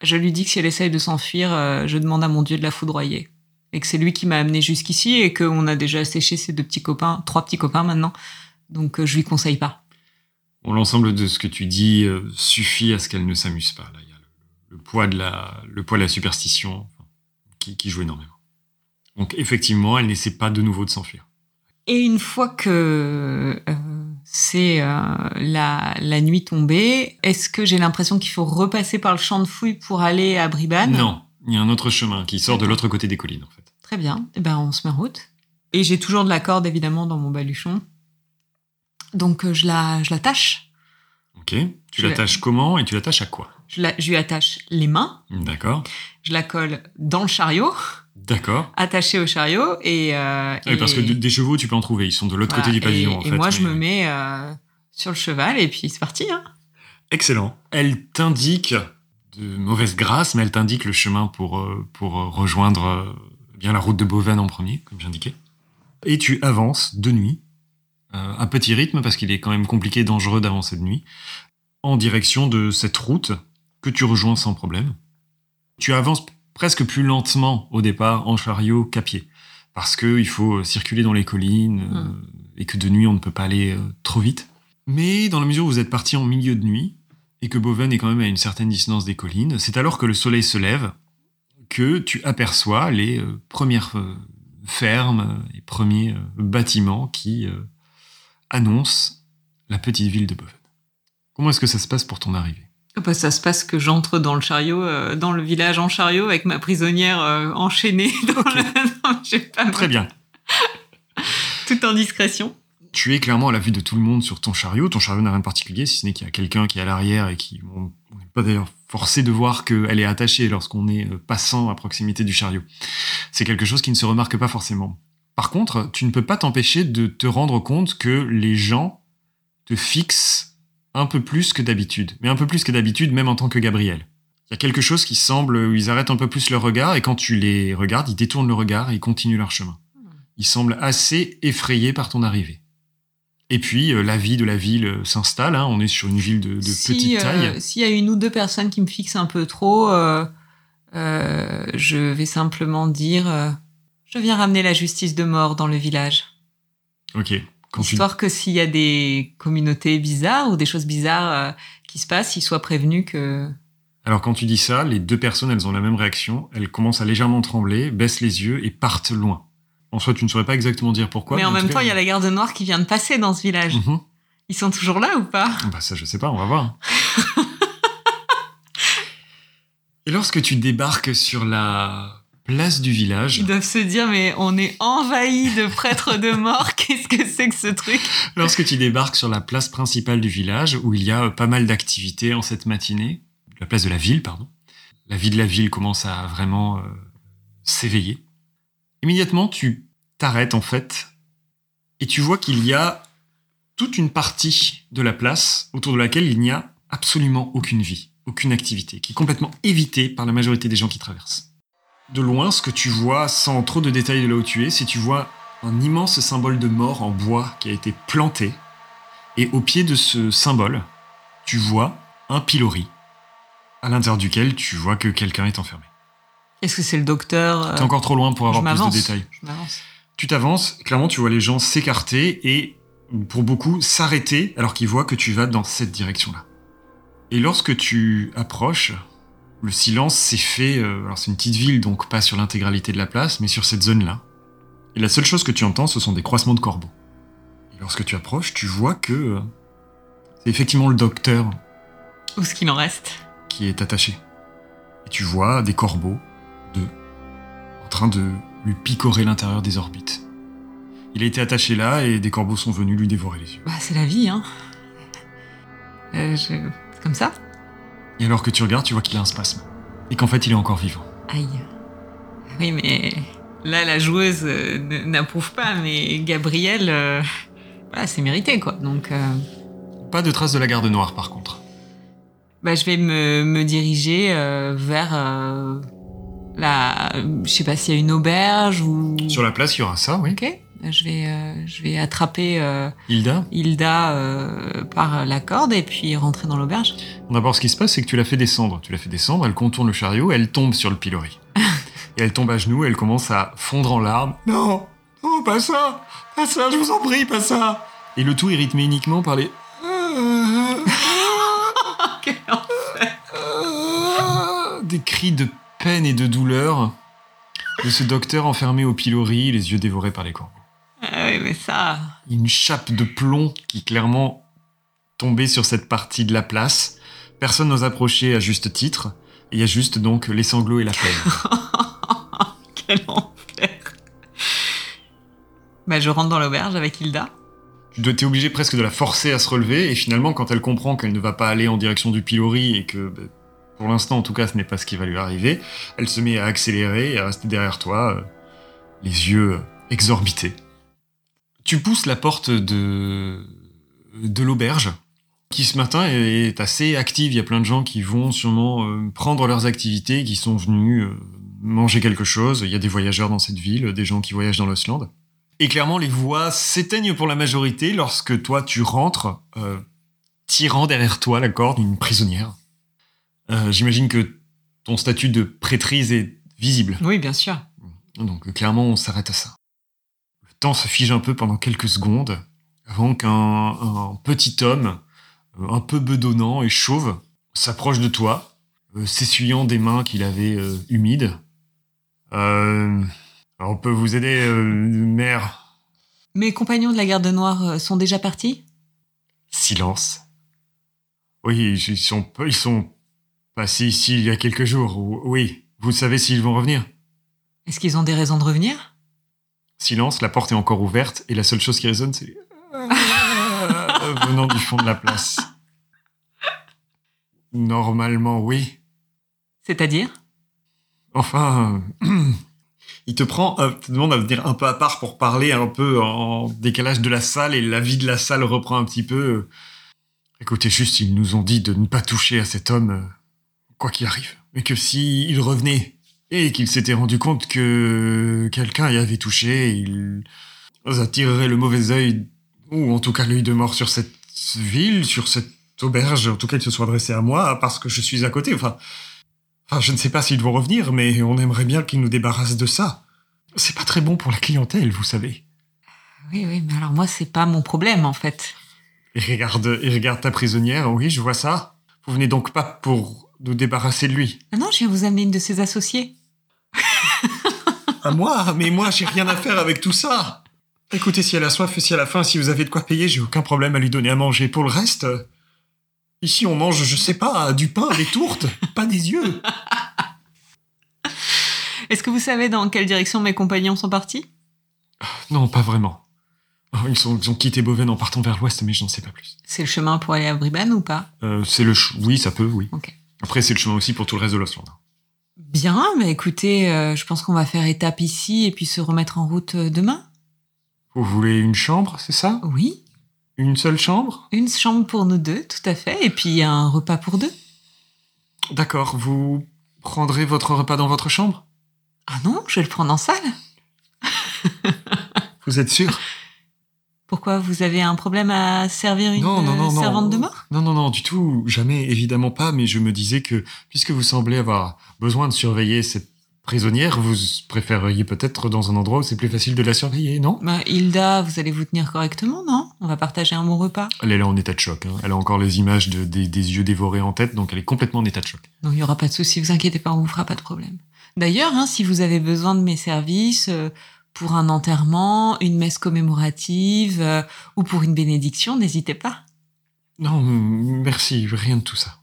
Je lui dis que si elle essaye de s'enfuir, euh, je demande à mon Dieu de la foudroyer. Et que c'est lui qui m'a amené jusqu'ici et qu'on a déjà séché ses deux petits copains, trois petits copains maintenant. Donc euh, je lui conseille pas. Bon, l'ensemble de ce que tu dis euh, suffit à ce qu'elle ne s'amuse pas. Là, il y a le, le poids de la, le poids de la superstition enfin, qui, qui joue énormément. Donc, effectivement, elle n'essaie pas de nouveau de s'enfuir. Et une fois que euh, c'est euh, la, la nuit tombée, est-ce que j'ai l'impression qu'il faut repasser par le champ de fouilles pour aller à Bribane Non, il y a un autre chemin qui sort de l'autre côté des collines, en fait. Très bien. Eh ben, on se met en route. Et j'ai toujours de la corde, évidemment, dans mon baluchon. Donc, euh, je la, je l'attache. Ok. Tu Je- l'attaches comment et tu l'attaches à quoi? Je, la- je lui attache les mains. D'accord. Je la colle dans le chariot, D'accord. attachée au chariot. Et, euh, Ah oui, parce que et- de- des chevaux, tu peux en trouver. Ils sont de l'autre voilà. côté du pavillon, Et, en et fait. moi, je me mets euh, sur le cheval et puis c'est parti. Hein. Excellent. Elle t'indique de mauvaise grâce, mais elle t'indique le chemin pour, euh, pour euh, rejoindre euh, bien la route de Beauvais en premier, comme j'indiquais. Et tu avances de nuit, euh, à petit rythme, parce qu'il est quand même compliqué et dangereux d'avancer de nuit, en direction de cette route que tu rejoins sans problème. Tu avances presque plus lentement au départ en chariot qu'à pied, parce qu'il faut euh, circuler dans les collines euh, Mm. et que de nuit on ne peut pas aller euh, trop vite. Mais dans la mesure où vous êtes parti en milieu de nuit et que Boven est quand même à une certaine distance des collines, c'est alors que le soleil se lève que tu aperçois les premières fermes et premiers bâtiments qui annoncent la petite ville de Boven. Comment est-ce que ça se passe pour ton arrivée? Bah, ça se passe que j'entre dans le chariot, euh, dans le village en chariot avec ma prisonnière euh, enchaînée dans le... Non, pas Très bien. Tout en discrétion. Tu es clairement à la vue de tout le monde sur ton chariot. Ton chariot n'a rien de particulier, si ce n'est qu'il y a quelqu'un qui est à l'arrière et qui, on on n'est pas d'ailleurs forcé de voir qu'elle est attachée lorsqu'on est euh, passant à proximité du chariot. C'est quelque chose qui ne se remarque pas forcément. Par contre, tu ne peux pas t'empêcher de te rendre compte que les gens te fixent un peu plus que d'habitude. Mais un peu plus que d'habitude, même en tant que Gabriel. Il y a quelque chose qui semble, ils arrêtent un peu plus leur regard, et quand tu les regardes, ils détournent le regard et ils continuent leur chemin. Ils semblent assez effrayés par ton arrivée. Et puis, euh, la vie de la ville euh, s'installe. hein. On est sur une ville de, de Si, petite euh, taille. S'il y a une ou deux personnes qui me fixent un peu trop, euh, je vais simplement dire Je viens ramener la justice de mort dans le village. Ok. Histoire que s'il y a des communautés bizarres ou des choses bizarres euh, qui se passent, ils soient prévenus que. Alors, quand tu dis ça, les deux personnes, elles ont la même réaction. Elles commencent à légèrement trembler, baissent les yeux et partent loin. En soi, tu ne saurais pas exactement dire pourquoi. mais en même temps, il y a la garde noire qui vient de passer dans ce village. Mhm. Ils sont toujours là ou pas? Bah ça, je sais pas, on va voir. Et lorsque tu débarques sur la place du village, Ils doivent se dire mais on est envahi de prêtres de mort. Qu'est-ce que c'est que ce truc? Lorsque tu débarques sur la place principale du village, où il y a pas mal d'activités en cette matinée, la place de la ville, pardon, la vie de la ville commence à vraiment euh, s'éveiller. Immédiatement, tu t'arrêtes en fait, et tu vois qu'il y a toute une partie de la place autour de laquelle il n'y a absolument aucune vie, aucune activité, qui est complètement évitée par la majorité des gens qui traversent. De loin, ce que tu vois, sans trop de détails de là où tu es, c'est tu vois un immense symbole de mort en bois qui a été planté, et au pied de ce symbole, tu vois un pilori, à l'intérieur duquel tu vois que quelqu'un est enfermé. Est-ce que c'est le docteur euh, T'es encore trop loin pour avoir je plus de détails. Je. Tu t'avances, clairement tu vois les gens s'écarter et pour beaucoup s'arrêter alors qu'ils voient que tu vas dans cette direction-là. Et lorsque tu approches, le silence s'est fait, euh, alors c'est une petite ville donc pas sur l'intégralité de la place, mais sur cette zone-là. Et la seule chose que tu entends ce sont des croissements de corbeaux. Et lorsque tu approches, tu vois que euh, c'est effectivement le docteur Où ce qu'il en reste qui est attaché. Et tu vois des corbeaux, deux, en train de lui picorer l'intérieur des orbites. Il a été attaché là et des corbeaux sont venus lui dévorer les yeux. Bah c'est la vie, hein. Euh, je- C'est comme ça Et alors que tu regardes, tu vois qu'il a un spasme. Et qu'en fait, il est encore vivant. Aïe. Oui, mais là, la joueuse euh, n'approuve pas, mais Gabriel, euh, voilà, c'est mérité, quoi. Donc, euh, Pas de traces de la garde noire, par contre. bah, je vais me, me diriger vers euh, la. Je sais pas s'il y a une auberge ou. Sur la place, il y aura ça, oui. Ok. Je vais, euh, je vais attraper euh, Hilda, Hilda euh, par la corde et puis rentrer dans l'auberge. d'abord, ce qui se passe, c'est que tu la fais descendre. Tu la fais descendre, elle contourne le chariot, elle tombe sur le pilori. et elle tombe à genoux, elle commence à fondre en larmes. Non, non, pas ça, pas ça, je vous en prie, pas ça. Et le tout est rythmé uniquement par les. Des cris de peine et de douleur de ce docteur enfermé au pilori, les yeux dévorés par les corbeaux. Ah oui, mais ça. une chape de plomb qui clairement tombait sur cette partie de la place. Personne n'ose approcher à juste titre. Et il y a juste donc les sanglots et la peine. Quel enfer. Bah, je rentre dans l'auberge avec Hilda. tu dois t'es obligé presque de la forcer à se relever. Et finalement, quand elle comprend qu'elle ne va pas aller en direction du pilori et que, bah, pour l'instant en tout cas, ce n'est pas ce qui va lui arriver, elle se met à accélérer et à rester derrière toi, euh, les yeux exorbités. Tu pousses la porte de, de l'auberge, qui ce matin est assez active. Il y a plein de gens qui vont sûrement euh, prendre leurs activités, qui sont venus euh, manger quelque chose. Il y a des voyageurs dans cette ville, des gens qui voyagent dans l'Ostland. Et clairement, les voix s'éteignent pour la majorité lorsque toi, tu rentres, euh, tirant derrière toi la corde d'une prisonnière. Euh, J'imagine que ton statut de prêtrise est visible. Oui, bien sûr. Donc clairement, on s'arrête à ça. Temps se fige un peu pendant quelques secondes avant qu'un un petit homme, euh, un peu bedonnant et chauve, s'approche de toi, euh, s'essuyant des mains qu'il avait euh, humides. Euh, on peut vous aider, mère Mes compagnons de la garde noire sont déjà partis? Silence. Oui, ils sont, ils sont passés ici il y a quelques jours. Oui, vous savez s'ils vont revenir? Est-ce qu'ils ont des raisons de revenir? Silence, la porte est encore ouverte et la seule chose qui résonne, c'est venant du fond de la place. Normalement, oui. C'est-à-dire? Enfin, il te prend, euh, te demande à venir un peu à part pour parler un peu en décalage de la salle et la vie de la salle reprend un petit peu. Écoutez, juste, ils nous ont dit de ne pas toucher à cet homme, quoi qu'il arrive. Mais que si il revenait et qu'il s'était rendu compte que quelqu'un y avait touché, il attirerait le mauvais œil, ou en tout cas l'œil de mort sur cette ville, sur cette auberge, en tout cas il se soit adressé à moi parce que je suis à côté. Enfin, enfin je ne sais pas s'ils vont revenir, mais on aimerait bien qu'ils nous débarrassent de ça. C'est pas très bon pour la clientèle, vous savez. Oui, oui, mais alors moi, c'est pas mon problème, en fait. Il regarde, il regarde ta prisonnière, oui, je vois ça. Vous venez donc pas pour nous débarrasser de lui. Ah non, je viens vous amener une de ses associées. À moi Mais moi, j'ai rien à faire avec tout ça. Écoutez, si elle a soif et si elle a faim, si vous avez de quoi payer, j'ai aucun problème à lui donner à manger. Pour le reste, ici on mange, je sais pas, du pain, des tourtes, pas des yeux. Est-ce que vous savez dans quelle direction mes compagnons sont partis? Non, pas vraiment. Oh, Ils, sont, ils ont quitté Boven en partant vers l'ouest, mais je n'en sais pas plus. C'est le chemin pour aller à Bribane ou pas? Euh, c'est le ch- oui, ça peut, oui. Ok. Après, c'est le chemin aussi pour tout le reste de l'Ostland. Bien, mais écoutez, euh, je pense qu'on va faire étape ici et puis se remettre en route euh, demain. Vous voulez une chambre, c'est ça? Oui, Une seule chambre? Une chambre pour nous deux, tout à fait, et puis un repas pour deux. D'accord, vous prendrez votre repas dans votre chambre? Ah non, je vais le prendre en salle. Vous êtes sûr? Pourquoi vous avez un problème à servir une Non, non, non, euh, non. servante de mort? Non, non, non, du tout, jamais, évidemment pas, mais je me disais que, puisque vous semblez avoir besoin de surveiller cette prisonnière, vous préféreriez peut-être dans un endroit où c'est plus facile de la surveiller, non? Bah, Hilda, vous allez vous tenir correctement, non? On va partager un bon repas. Elle est là en état de choc, hein. elle a encore les images de- des, des yeux dévorés en tête, donc elle est complètement en état de choc. Non, il n'y aura pas de souci, vous inquiétez pas, on vous fera pas de problème. D'ailleurs, hein, si vous avez besoin de mes services euh, pour un enterrement, une messe commémorative euh, ou pour une bénédiction, n'hésitez pas. Non, merci, rien de tout ça.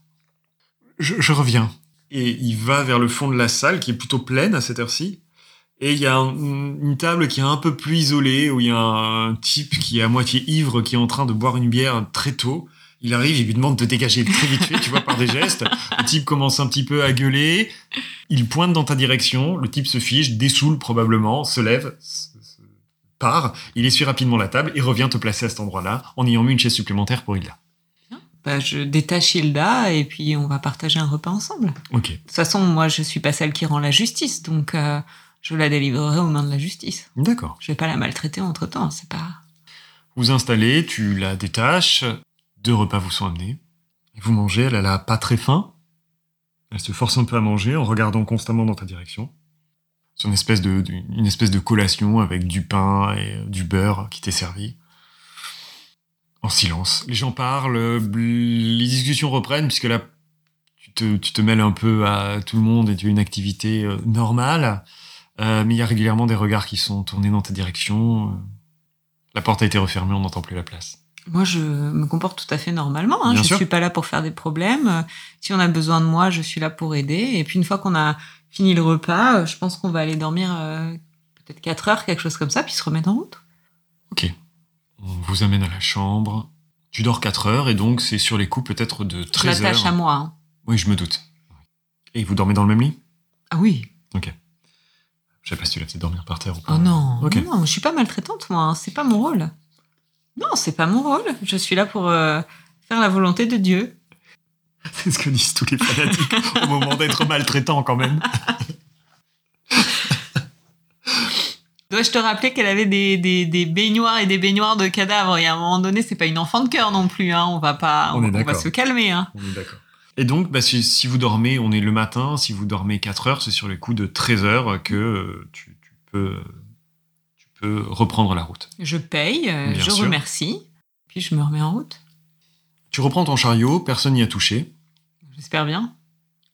Je, je reviens. Et il va vers le fond de la salle, qui est plutôt pleine à cette heure-ci. Et il y a un- une table qui est un peu plus isolée, où il y a un type qui est à moitié ivre, qui est en train de boire une bière très tôt. Il arrive, il lui demande de dégager très vite fait, tu vois, par des gestes. Le type commence un petit peu à gueuler. Il pointe dans ta direction. Le type se fiche, dessoule probablement, se lève, se- se- part. Il essuie rapidement la table et revient te placer à cet endroit-là, en ayant mis une chaise supplémentaire pour Hilda. Bah, je détache Hilda et puis on va partager un repas ensemble. De Ok. toute façon, moi, je suis pas celle qui rend la justice, donc euh, je la délivrerai aux mains de la justice. D'accord. Je vais pas la maltraiter entre temps, c'est pas. Vous installez, tu la détaches, deux repas vous sont amenés. Vous mangez, elle, elle a pas très faim. Elle se force un peu à manger en regardant constamment dans ta direction. C'est une espèce de, une espèce de collation avec du pain et euh, du beurre qui t'est servi. En silence. Les gens parlent, euh, les discussions reprennent, puisque là, tu te, tu te mêles un peu à tout le monde et tu as une activité euh, normale. Mais il y a régulièrement des regards qui sont tournés dans ta direction. la porte a été refermée, on n'entend plus la place. Moi, je me comporte tout à fait normalement. Hein. Je sûr. suis pas là pour faire des problèmes. Si on a besoin de moi, je suis là pour aider. Et puis une fois qu'on a fini le repas, euh, je pense qu'on va aller dormir euh, peut-être 4 heures, quelque chose comme ça, puis se remettre en route. Ok. On vous amène à la chambre. Tu dors 4 heures et donc c'est sur les coups peut-être de Je 13 l'attache heures. à moi. hein. Oui, je me doute. Et vous dormez dans le même lit? Ah oui. Je sais pas si tu l'as fait dormir par terre ou pas. Oh non. Ok. non, non, je suis pas maltraitante, moi. hein. C'est pas mon rôle. Non, c'est pas mon rôle. Je suis là pour euh, faire la volonté de Dieu. C'est ce que disent tous les fanatiques au moment d'être maltraitant quand même. Dois-je te rappeler qu'elle avait des, des, des baignoires et des baignoires de cadavres? Et à un moment donné, c'est pas une enfant de cœur non plus. Hein. On va pas. On va se calmer. Hein. On est d'accord. Et donc, bah, si, si vous dormez, on est le matin, si vous dormez 4 heures, c'est sur les coups de 13 heures que euh, tu, tu peux, tu peux reprendre la route. Je paye, euh, Bien je sûr. remercie, puis je me remets en route. Tu reprends ton chariot, personne n'y a touché. J'espère bien.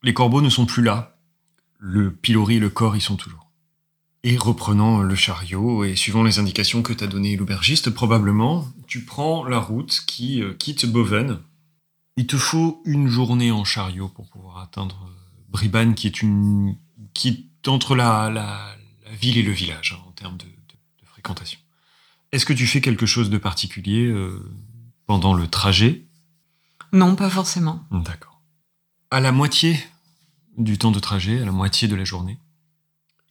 Les corbeaux ne sont plus là. Le pilori et le corps y sont toujours. Et reprenant le chariot et suivant les indications que t'a donné l'aubergiste, probablement, tu prends la route qui euh, quitte Boven. Il te faut une journée en chariot pour pouvoir atteindre euh, Bribane, qui est une qui est entre la, la, la ville et le village hein, en termes de fréquentation. Est-ce que tu fais quelque chose de particulier euh, pendant le trajet? Non, pas forcément. D'accord. À la moitié du temps de trajet, à la moitié de la journée,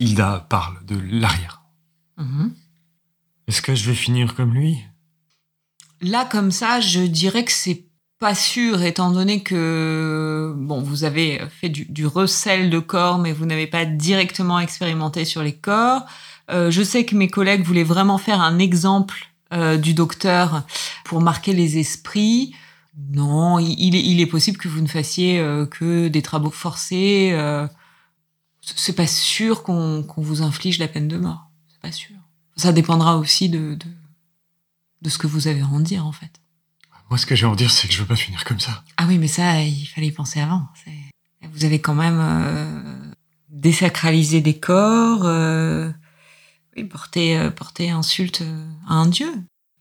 Hilda parle de l'arrière. Mhm. Est-ce que je vais finir comme lui? Là, comme ça, je dirais que c'est pas sûr, étant donné que bon, vous avez fait du, recel de corps, mais vous n'avez pas directement expérimenté sur les corps. Euh, je sais que mes collègues voulaient vraiment faire un exemple euh, du docteur pour marquer les esprits. Non, il, est, possible que vous ne fassiez euh, que des travaux forcés. euh, c'est pas sûr qu'on qu'on vous inflige la peine de mort. C'est pas sûr. Ça dépendra aussi de, de, de ce que vous avez à en dire, en fait. Moi, ce que j'ai à en dire, c'est que je veux pas finir comme ça. Ah oui, mais ça, il fallait y penser avant. Vous avez quand même euh, désacralisé des corps, euh, oui, porté, euh, porté insulte euh, à un dieu.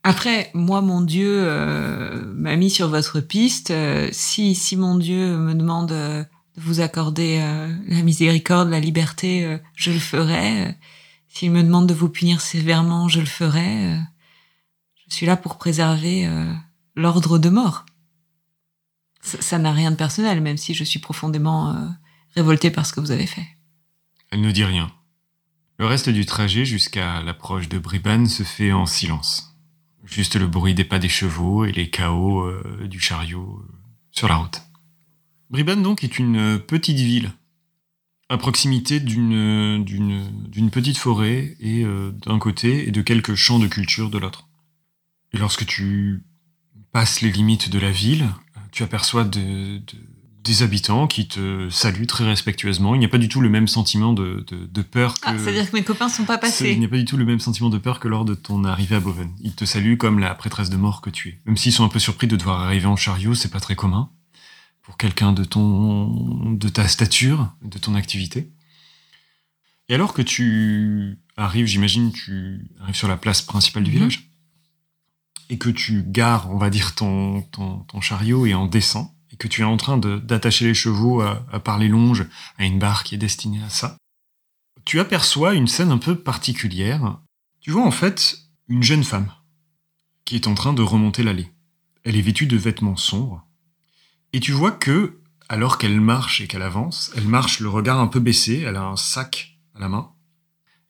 Après, moi, mon dieu euh, m'a mis sur votre piste. Si, si mon dieu me demande de vous accorder la miséricorde, la liberté, je le ferai. S'il me demande de vous punir sévèrement, je le ferai. Je suis là pour préserver l'ordre de mort. Ça n'a rien de personnel, même si je suis profondément euh, révoltée par ce que vous avez fait. Elle ne dit rien. Le reste du trajet jusqu'à l'approche de Bribane se fait en silence. Juste le bruit des pas des chevaux et les cahots euh, du chariot euh, sur la route. Bribane donc est une petite ville, à proximité d'une petite forêt et euh, d'un côté et de quelques champs de culture de l'autre. Et lorsque tu passes les limites de la ville, tu aperçois de- de- des habitants qui te saluent très respectueusement. Il n'y a pas du tout le même sentiment de, de, peur que... Ah, c'est-à-dire que mes copains sont pas passés. Il n'y a pas du tout le même sentiment de peur que lors de ton arrivée à Boven. Ils te saluent comme la prêtresse de mort que tu es. Même s'ils sont un peu surpris de devoir arriver en chariot, c'est pas très commun pour quelqu'un de ton, de ta stature, de ton activité. Et alors que tu arrives, j'imagine, tu arrives sur la place principale du Mhm. village et que tu gares, on va dire, ton, chariot et en descends et que tu es en train d'attacher les chevaux à, à par les longes à une barre qui est destinée à ça tu aperçois une scène un peu particulière. Tu vois en fait une jeune femme qui est en train de remonter l'allée. Elle est vêtue de vêtements sombres. Et tu vois que, alors qu'elle marche et qu'elle avance, elle marche le regard un peu baissé, elle a un sac à la main.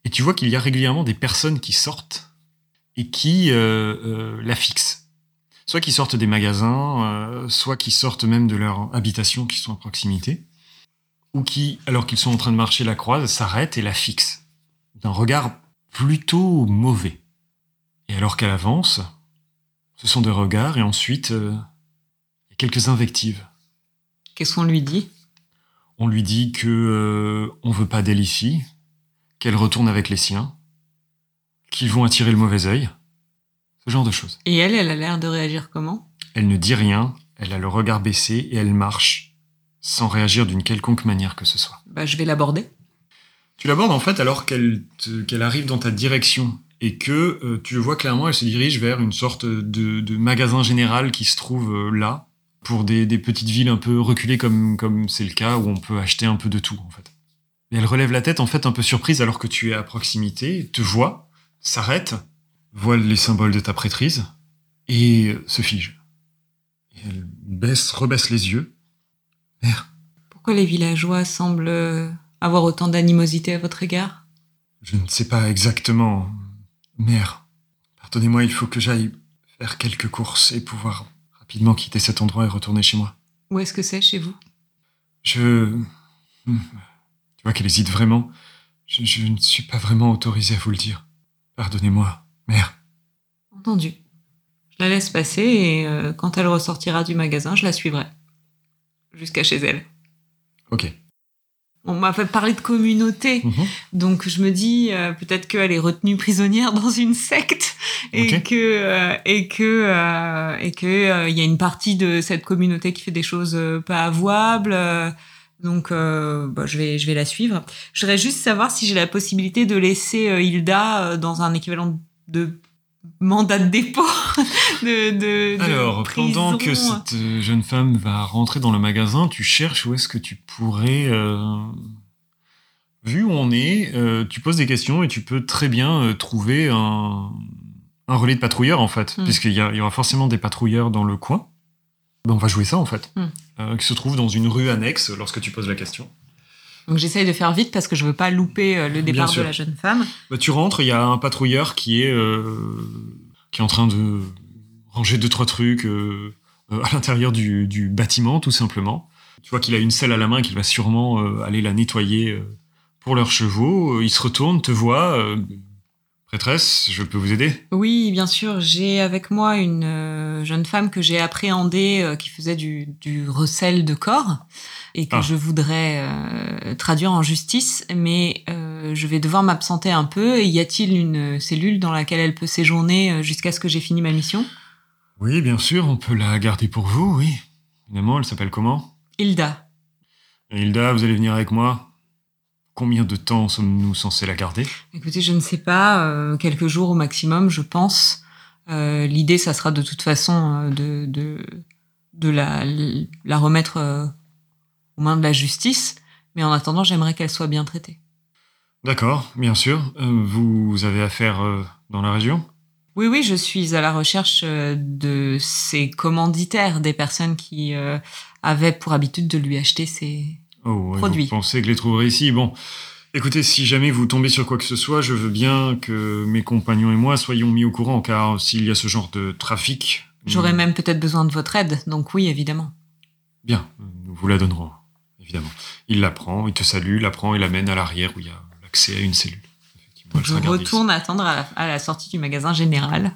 Et tu vois qu'il y a régulièrement des personnes qui sortent et qui euh, euh, la fixent. Soit qui sortent des magasins, euh, soit qui sortent même de leur habitation qui sont à proximité ou qui, alors qu'ils sont en train de marcher la croise, s'arrêtent et la fixent, d'un regard plutôt mauvais. Et alors qu'elle avance, ce sont des regards, et ensuite, euh, quelques invectives. Qu'est-ce qu'on lui dit? On lui dit que euh, on veut pas d'elle ici, qu'elle retourne avec les siens, qu'ils vont attirer le mauvais œil, ce genre de choses. Et elle, elle a l'air de réagir comment? Elle ne dit rien, elle a le regard baissé et elle marche, sans réagir d'une quelconque manière que ce soit. Bah, je vais l'aborder. Tu l'abordes en fait alors qu'elle arrive dans ta direction et que euh, tu le vois clairement, elle se dirige vers une sorte de, de magasin général qui se trouve euh, là pour des, des petites villes un peu reculées comme comme c'est le cas où on peut acheter un peu de tout en fait. Et elle relève la tête en fait un peu surprise alors que tu es à proximité, te voit, s'arrête, voit les symboles de ta prêtrise et se fige. Et elle baisse, rebaisse les yeux. Mère, Pourquoi les villageois semblent avoir autant d'animosité à votre égard? Je ne sais pas exactement. Mère, pardonnez-moi, il faut que j'aille faire quelques courses et pouvoir rapidement quitter cet endroit et retourner chez moi. Où est-ce que c'est chez vous? Je... Hmm. Tu vois qu'elle hésite vraiment. Je, je ne suis pas vraiment autorisé à vous le dire. Pardonnez-moi, mère. Entendu. Je la laisse passer et euh, quand elle ressortira du magasin, je la suivrai. Jusqu'à chez elle. Ok. On m'a fait parler de communauté, Mhm. donc je me dis euh, peut-être qu'elle est retenue prisonnière dans une secte et que euh, et que euh, et que euh, il y a une partie de cette communauté qui fait des choses euh, pas avouables. Donc euh, bah, je vais je vais la suivre. Je voudrais juste savoir si j'ai la possibilité de laisser euh, Hilda euh, dans un équivalent de mandat de dépôt de, de, de Alors, pendant que cette jeune femme va rentrer dans le magasin, tu cherches où est-ce que tu pourrais... Vu où on est, tu poses des questions et tu peux très bien trouver un, un relais de patrouilleurs, en fait, Hmm. puisqu'il y aura forcément des patrouilleurs dans le coin. Ben, on va jouer ça en fait. Hmm. Euh, qui se trouve dans une rue annexe lorsque tu poses la question. Donc j'essaye de faire vite parce que je veux pas louper euh, le départ de la jeune femme. Bah, tu rentres, il y a un patrouilleur qui est, euh, qui est en train de ranger deux, trois trucs euh, à l'intérieur du, du bâtiment, tout simplement. Tu vois qu'il a une selle à la main qu'il va sûrement euh, aller la nettoyer pour leurs chevaux. Il se retourne, te voit. Prêtresse, je peux vous aider? Oui, bien sûr, j'ai avec moi une euh, jeune femme que j'ai appréhendée euh, qui faisait du, du recel de corps et que Ah. je voudrais euh, traduire en justice, mais euh, je vais devoir m'absenter un peu. Et y a-t-il une cellule dans laquelle elle peut séjourner jusqu'à ce que j'ai fini ma mission? Oui, bien sûr, on peut la garder pour vous, oui. Évidemment, elle s'appelle comment? Hilda. Hilda, vous allez venir avec moi? Combien de temps sommes-nous censés la garder? Écoutez, je ne sais pas, euh, quelques jours au maximum, je pense. Euh, L'idée, ça sera de toute façon euh, de, de, de la, la remettre euh, aux mains de la justice. Mais en attendant, j'aimerais qu'elle soit bien traitée. D'accord, bien sûr. Vous avez affaire dans la région? Oui, oui, je suis à la recherche de ces commanditaires, des personnes qui avaient pour habitude de lui acheter ses... Oh, ouais, Produit. Vous pensez que les trouverai ici Bon, écoutez, si jamais vous tombez sur quoi que ce soit, je veux bien que mes compagnons et moi soyons mis au courant, car s'il y a ce genre de trafic... J'aurais même peut-être besoin de votre aide, donc oui, évidemment. Bien, nous vous la donnerons, évidemment. Il la prend, il te salue, la prend et l'amène à l'arrière où il y a l'accès à une cellule. Je retourne attendre à la, à la sortie du magasin général.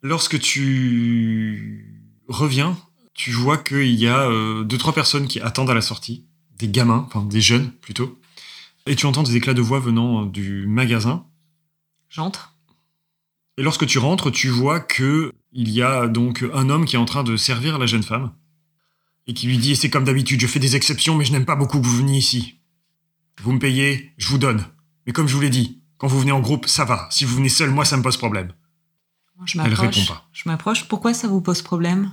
Lorsque tu reviens, tu vois qu'il y a euh, deux, trois personnes qui attendent à la sortie, des gamins, enfin des jeunes plutôt, et tu entends des éclats de voix venant euh, du magasin. J'entre. Et lorsque tu rentres, tu vois que il y a donc un homme qui est en train de servir la jeune femme et qui lui dit c'est comme d'habitude, je fais des exceptions, mais je n'aime pas beaucoup que vous veniez ici. Vous me payez, je vous donne. Mais comme je vous l'ai dit, quand vous venez en groupe, ça va. Si vous venez seul, moi, ça me pose problème. Je Elle répond pas. Je m'approche. Pourquoi ça vous pose problème?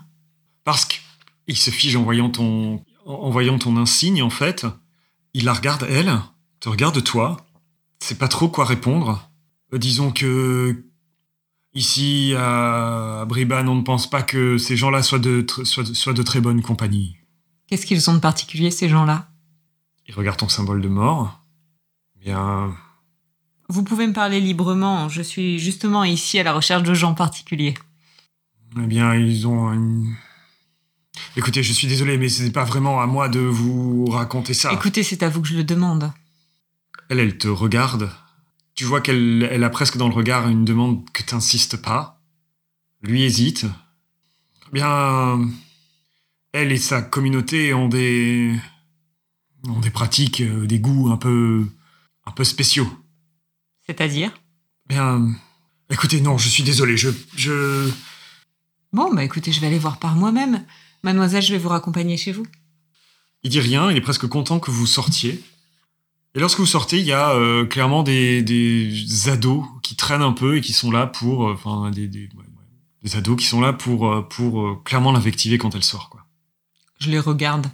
Parce qu'il se fige en voyant ton, en voyant ton insigne, en fait. Il la regarde, elle, te regarde toi. C'est pas trop quoi répondre. Euh, disons que ici, à Bribane, on ne pense pas que ces gens-là soient de, soient, de- soient de très bonne compagnie. Qu'est-ce qu'ils ont de particulier, ces gens-là? Il regarde ton symbole de mort. Bien, Vous pouvez me parler librement. Je suis justement ici à la recherche de gens particuliers. eh bien, ils ont une... Écoutez, je suis désolé, mais ce n'est pas vraiment à moi de vous raconter ça. Écoutez, c'est à vous que je le demande. Elle, elle te regarde. Tu vois qu'elle elle a presque dans le regard une demande que t'insistes pas. Lui hésite. Eh Bien, elle et sa communauté ont des ont des pratiques, euh, des goûts un peu un peu spéciaux. C'est-à-dire? Bien, écoutez, non, je suis désolé, je je Bon, bah écoutez, je vais aller voir par moi-même. Mademoiselle, je vais vous raccompagner chez vous. Il dit rien, il est presque content que vous sortiez. Et lorsque vous sortez, il y a euh, clairement des, des ados qui traînent un peu et qui sont là pour, euh, enfin, des, des, ouais, ouais, des ados qui sont là pour, euh, pour clairement l'invectiver quand elle sort, quoi. Je les regarde.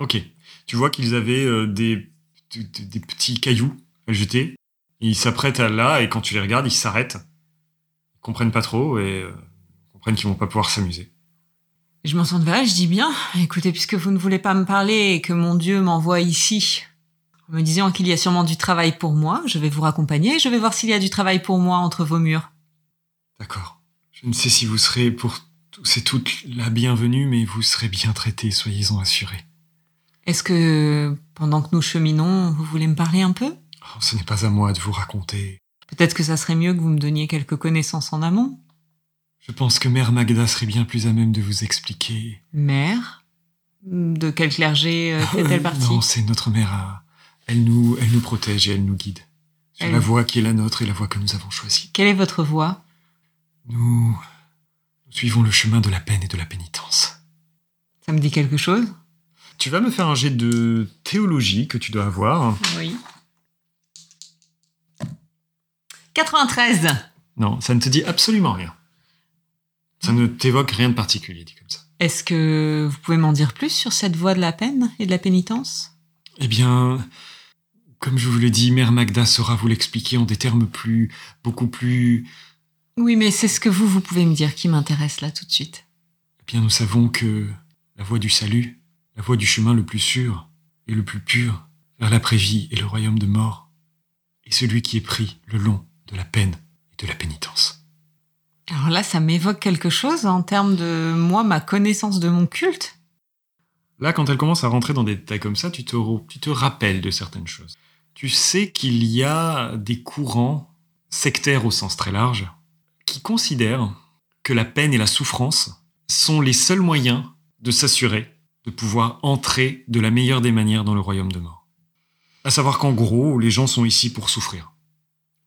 Ok. Tu vois qu'ils avaient des, des, petits cailloux à jeter. Et ils s'apprêtent à là, et quand tu les regardes, ils s'arrêtent. Ils comprennent pas trop et comprennent qu'ils vont pas pouvoir s'amuser. Je m'en sens de là, je dis bien. Écoutez, puisque vous ne voulez pas me parler et que mon Dieu m'envoie ici, en me disant qu'il y a sûrement du travail pour moi, je vais vous raccompagner. Je vais voir s'il y a du travail pour moi entre vos murs. D'accord. Je ne sais si vous serez pour tous et toutes la bienvenue, mais vous serez bien traités, soyez-en assurés. Est-ce que, pendant que nous cheminons, vous voulez me parler un peu? Oh, ce n'est pas à moi de vous raconter. Peut-être que ça serait mieux que vous me donniez quelques connaissances en amont. Je pense que Mère Magda serait bien plus à même de vous expliquer. Mère? De quel clergé euh, Euh, fait-elle partie? non, c'est notre mère. à- Elle nous, elle nous protège et elle nous guide. Sur Elle- la voie qui est la nôtre et la voie que nous avons choisie. Quelle est votre voix Nous, nous suivons le chemin de la peine et de la pénitence. Ça me dit quelque chose? Tu vas me faire un jet de théologie que tu dois avoir. Oui. 93 Non, ça ne te dit absolument rien. Ça ne t'évoque rien de particulier, dit comme ça. Est-ce que vous pouvez m'en dire plus sur cette voie de la peine et de la pénitence? Eh bien, comme je vous l'ai dit, Mère Magda saura vous l'expliquer en des termes plus, beaucoup plus. Oui, mais c'est ce que vous, vous pouvez me dire qui m'intéresse là tout de suite. bien nous savons que la voie du salut, la voie du chemin le plus sûr et le plus pur vers l'après-vie et le royaume de mort, est celui qui est pris le long de la peine et de la pénitence. Alors là, ça m'évoque quelque chose en termes de moi, ma connaissance de mon culte. Là, quand elle commence à rentrer dans des détails comme ça, tu te, tu te rappelles de certaines choses. Tu sais qu'il y a des courants sectaires au sens très large qui considèrent que la peine et la souffrance sont les seuls moyens de s'assurer de pouvoir entrer de la meilleure des manières dans le royaume de mort. À savoir qu'en gros, les gens sont ici pour souffrir.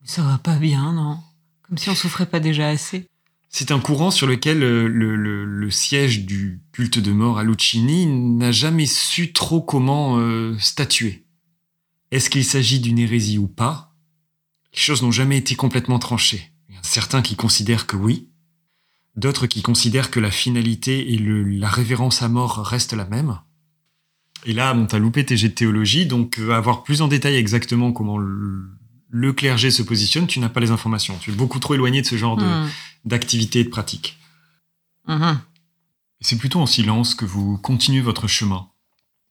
Ça va pas bien, non? Comme si on souffrait pas déjà assez. C'est un courant sur lequel euh, le, siège du culte de mort à Lucini n'a jamais su trop comment euh, statuer. Est-ce qu'il s'agit d'une hérésie ou pas? Les choses n'ont jamais été complètement tranchées. Il y a certains qui considèrent que oui, d'autres qui considèrent que la finalité et la révérence à mort restent la même. Et là, bon, t'as loupé tes de théologie, donc euh, avoir plus en détail exactement comment le clergé se positionne, tu n'as pas les informations. Tu es beaucoup trop éloigné de ce genre hmm. D'activité et de pratique. Hmm. C'est plutôt en silence que vous continuez votre chemin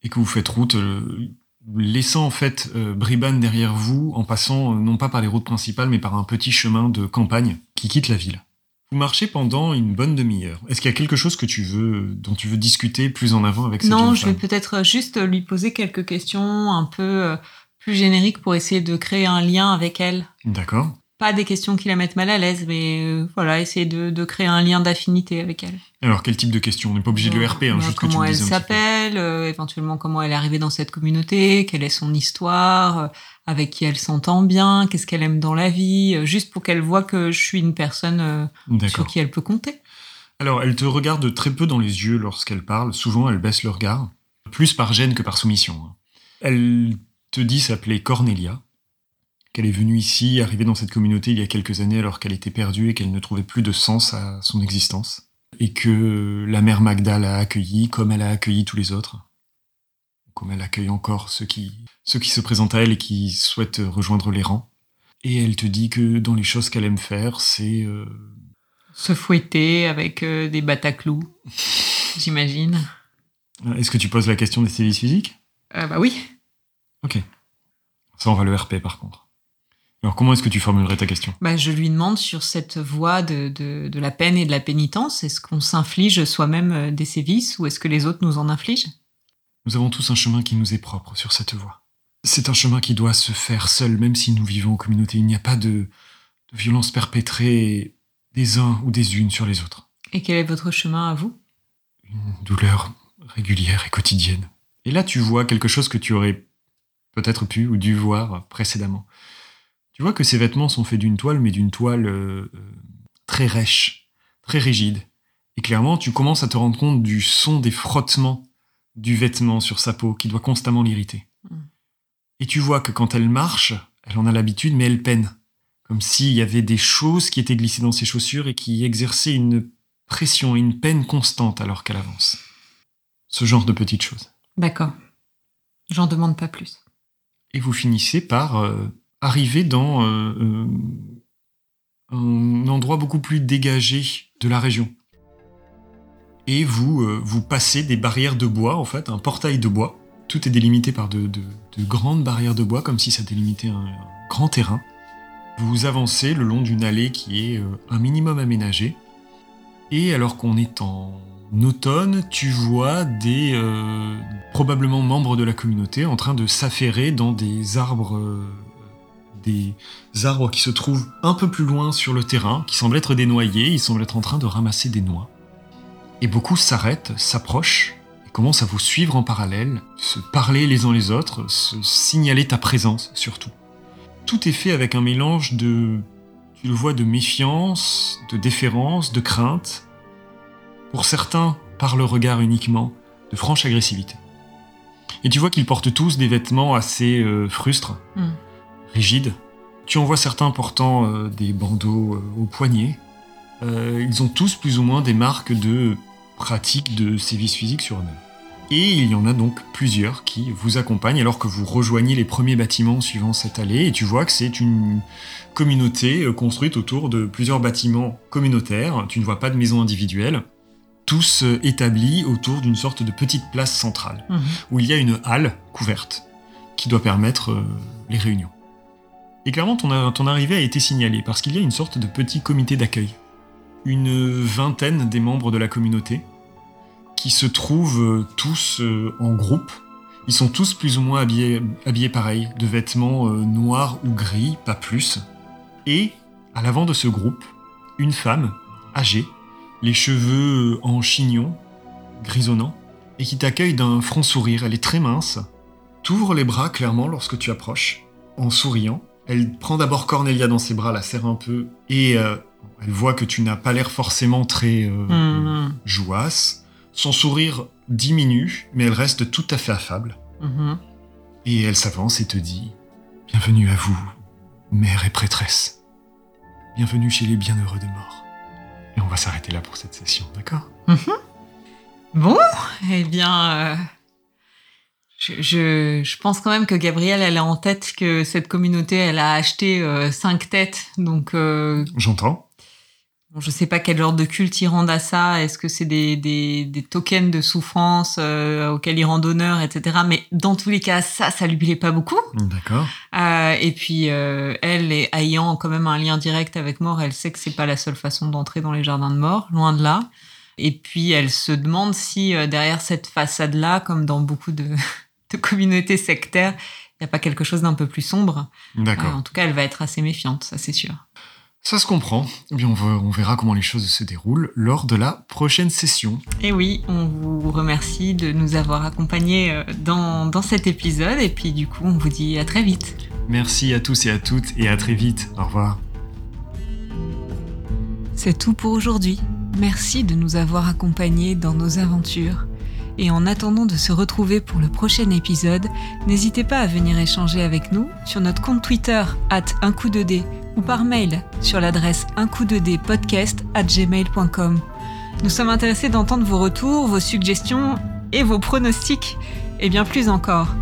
et que vous faites route, euh, laissant en fait euh, Bribane derrière vous en passant euh, non pas par les routes principales mais par un petit chemin de campagne qui quitte la ville. Vous marchez pendant une bonne demi-heure. Est-ce qu'il y a quelque chose que tu veux, dont tu veux discuter plus en avant avec cette Non, je vais peut-être juste lui poser quelques questions un peu plus générique pour essayer de créer un lien avec elle. D'accord. Pas des questions qui la mettent mal à l'aise, mais euh, voilà, essayer de, créer un lien d'affinité avec elle. Alors, quel type de questions? On n'est pas obligé de le RP, hein, juste comment elle s'appelle, euh, éventuellement comment elle est arrivée dans cette communauté, quelle est son histoire, euh, avec qui elle s'entend bien, qu'est-ce qu'elle aime dans la vie, juste pour qu'elle voit que je suis une personne sur qui elle peut compter. Alors, elle te regarde très peu dans les yeux lorsqu'elle parle. Souvent, elle baisse le regard, plus par gêne que par soumission. Hein. Elle te dit s'appeler Cornelia, qu'elle est venue ici, arrivée dans cette communauté il y a quelques années alors qu'elle était perdue et qu'elle ne trouvait plus de sens à son existence, et que la mère Magda l'a accueillie comme elle a accueilli tous les autres, comme elle accueille encore ceux qui, ceux qui se présentent à elle et qui souhaitent rejoindre les rangs. Et elle te dit que dans les choses qu'elle aime faire, c'est... Euh, se fouetter avec euh, des bataclous, j'imagine. Est-ce que tu poses la question des services physiques? Euh, Bah oui. Ok. Ça, on va le RP par contre. Alors, comment est-ce que tu formulerais ta question? Bah, Je lui demande sur cette voie de, de, la peine et de la pénitence, est-ce qu'on s'inflige soi-même euh, des sévices ou est-ce que les autres nous en infligent? Nous avons tous un chemin qui nous est propre sur cette voie. C'est un chemin qui doit se faire seul, même si nous vivons en communauté. Il n'y a pas de, de violence perpétrée des uns ou des unes sur les autres. Et quel est votre chemin à vous? Une douleur régulière et quotidienne. Et là, tu vois quelque chose que tu aurais peut-être pu ou dû voir précédemment. Tu vois que ces vêtements sont faits d'une toile, mais d'une toile euh, euh, très rêche, très rigide. Et clairement, tu commences à te rendre compte du son des frottements du vêtement sur sa peau qui doit constamment l'irriter. Mm. Et tu vois que quand elle marche, elle en a l'habitude, mais elle peine. Comme s'il y avait des choses qui étaient glissées dans ses chaussures et qui exerçaient une pression et une peine constante alors qu'elle avance. Ce genre de petites choses. D'accord. J'en demande pas plus et vous finissez par euh, arriver dans euh, euh, un endroit beaucoup plus dégagé de la région. Et vous, vous passez des barrières de bois, en fait, un portail de bois. Tout est délimité par de, grandes barrières de bois, comme si ça délimitait un, grand terrain. Vous avancez le long d'une allée qui est un minimum aménagée. Et alors qu'on est en automne, tu vois des euh, probablement membres de la communauté en train de s'affairer dans des arbres, euh, des arbres qui se trouvent un peu plus loin sur le terrain, qui semblent être des noyers. Ils semblent être en train de ramasser des noix. Et beaucoup s'arrêtent, s'approchent et commencent à vous suivre en parallèle, se parler les uns les autres, se signaler ta présence surtout. Tout est fait avec un mélange de, tu le vois, de méfiance, de déférence, de crainte pour certains par le regard uniquement, de franche agressivité. Et tu vois qu'ils portent tous des vêtements assez euh, frustres, hmm. Rigides. Tu en vois certains portant euh, des bandeaux euh, au poignet. ils ont tous plus ou moins des marques de pratique de sévices physiques sur eux-mêmes. Et il y en a donc plusieurs qui vous accompagnent alors que vous rejoignez les premiers bâtiments suivant cette allée et tu vois que c'est une communauté construite autour de plusieurs bâtiments communautaires. Tu ne vois pas de maisons individuelles tous euh, établis autour d'une sorte de petite place centrale, Mhm. où il y a une halle couverte qui doit permettre euh, les réunions. Et clairement, ton, arrivée a été signalée parce qu'il y a une sorte de petit comité d'accueil. Une vingtaine des membres de la communauté qui se trouvent euh, tous euh, en groupe. Ils sont tous plus ou moins habillés, habillés pareil, de vêtements euh, noirs ou gris, pas plus. Et, à l'avant de ce groupe, une femme, âgée, les cheveux en chignon, grisonnants, et qui t'accueille d'un franc sourire. Elle est très mince, t'ouvre les bras clairement lorsque tu approches, en souriant. Elle prend d'abord Cornelia dans ses bras, la serre un peu, et euh, elle voit que tu n'as pas l'air forcément très euh, Mhm. jouasse. Son sourire diminue, mais elle reste tout à fait affable. Mhm. Et elle s'avance et te dit Bienvenue à vous, mère et prêtresse. Bienvenue chez les bienheureux de mort. Et on va s'arrêter là pour cette session, d'accord? Bon, eh bien, euh, je, je, je pense quand même que Gabrielle, elle a en tête que cette communauté, elle a acheté euh, cinq têtes. Donc, euh, J'entends. bon, je sais pas quel genre de culte ils rendent à ça. Est-ce que c'est des, des, des tokens de souffrance euh, auxquels ils rendent honneur, etc. Mais dans tous les cas, ça, ça lui plaît pas beaucoup. D'accord. Euh, et puis, euh, elle, est- ayant quand même un lien direct avec mort, elle sait que c'est pas la seule façon d'entrer dans les jardins de mort, loin de là. Et puis, elle se demande si euh, derrière cette façade-là, comme dans beaucoup de, de communautés sectaires, il n'y a pas quelque chose d'un peu plus sombre. D'accord. Euh, en tout cas, elle va être assez méfiante, ça c'est sûr. Ça se comprend. Eh bien, on, va- on verra comment les choses se déroulent lors de la prochaine session. Et oui, on vous remercie de nous avoir accompagnés euh, dans, dans cet épisode. Et puis, du coup, on vous dit à très vite. Merci à tous et à toutes et à très vite. Au revoir. C'est tout pour aujourd'hui. Merci de nous avoir accompagnés dans nos aventures. Et en attendant de se retrouver pour le prochain épisode, n'hésitez pas à venir échanger avec nous sur notre compte Twitter at un coup de dé ou par mail sur l'adresse un coup de at gmail.com. Nous sommes intéressés d'entendre vos retours, vos suggestions et vos pronostics et bien plus encore.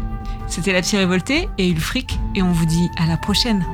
C'était la psy révoltée et Ulfric et on vous dit à la prochaine.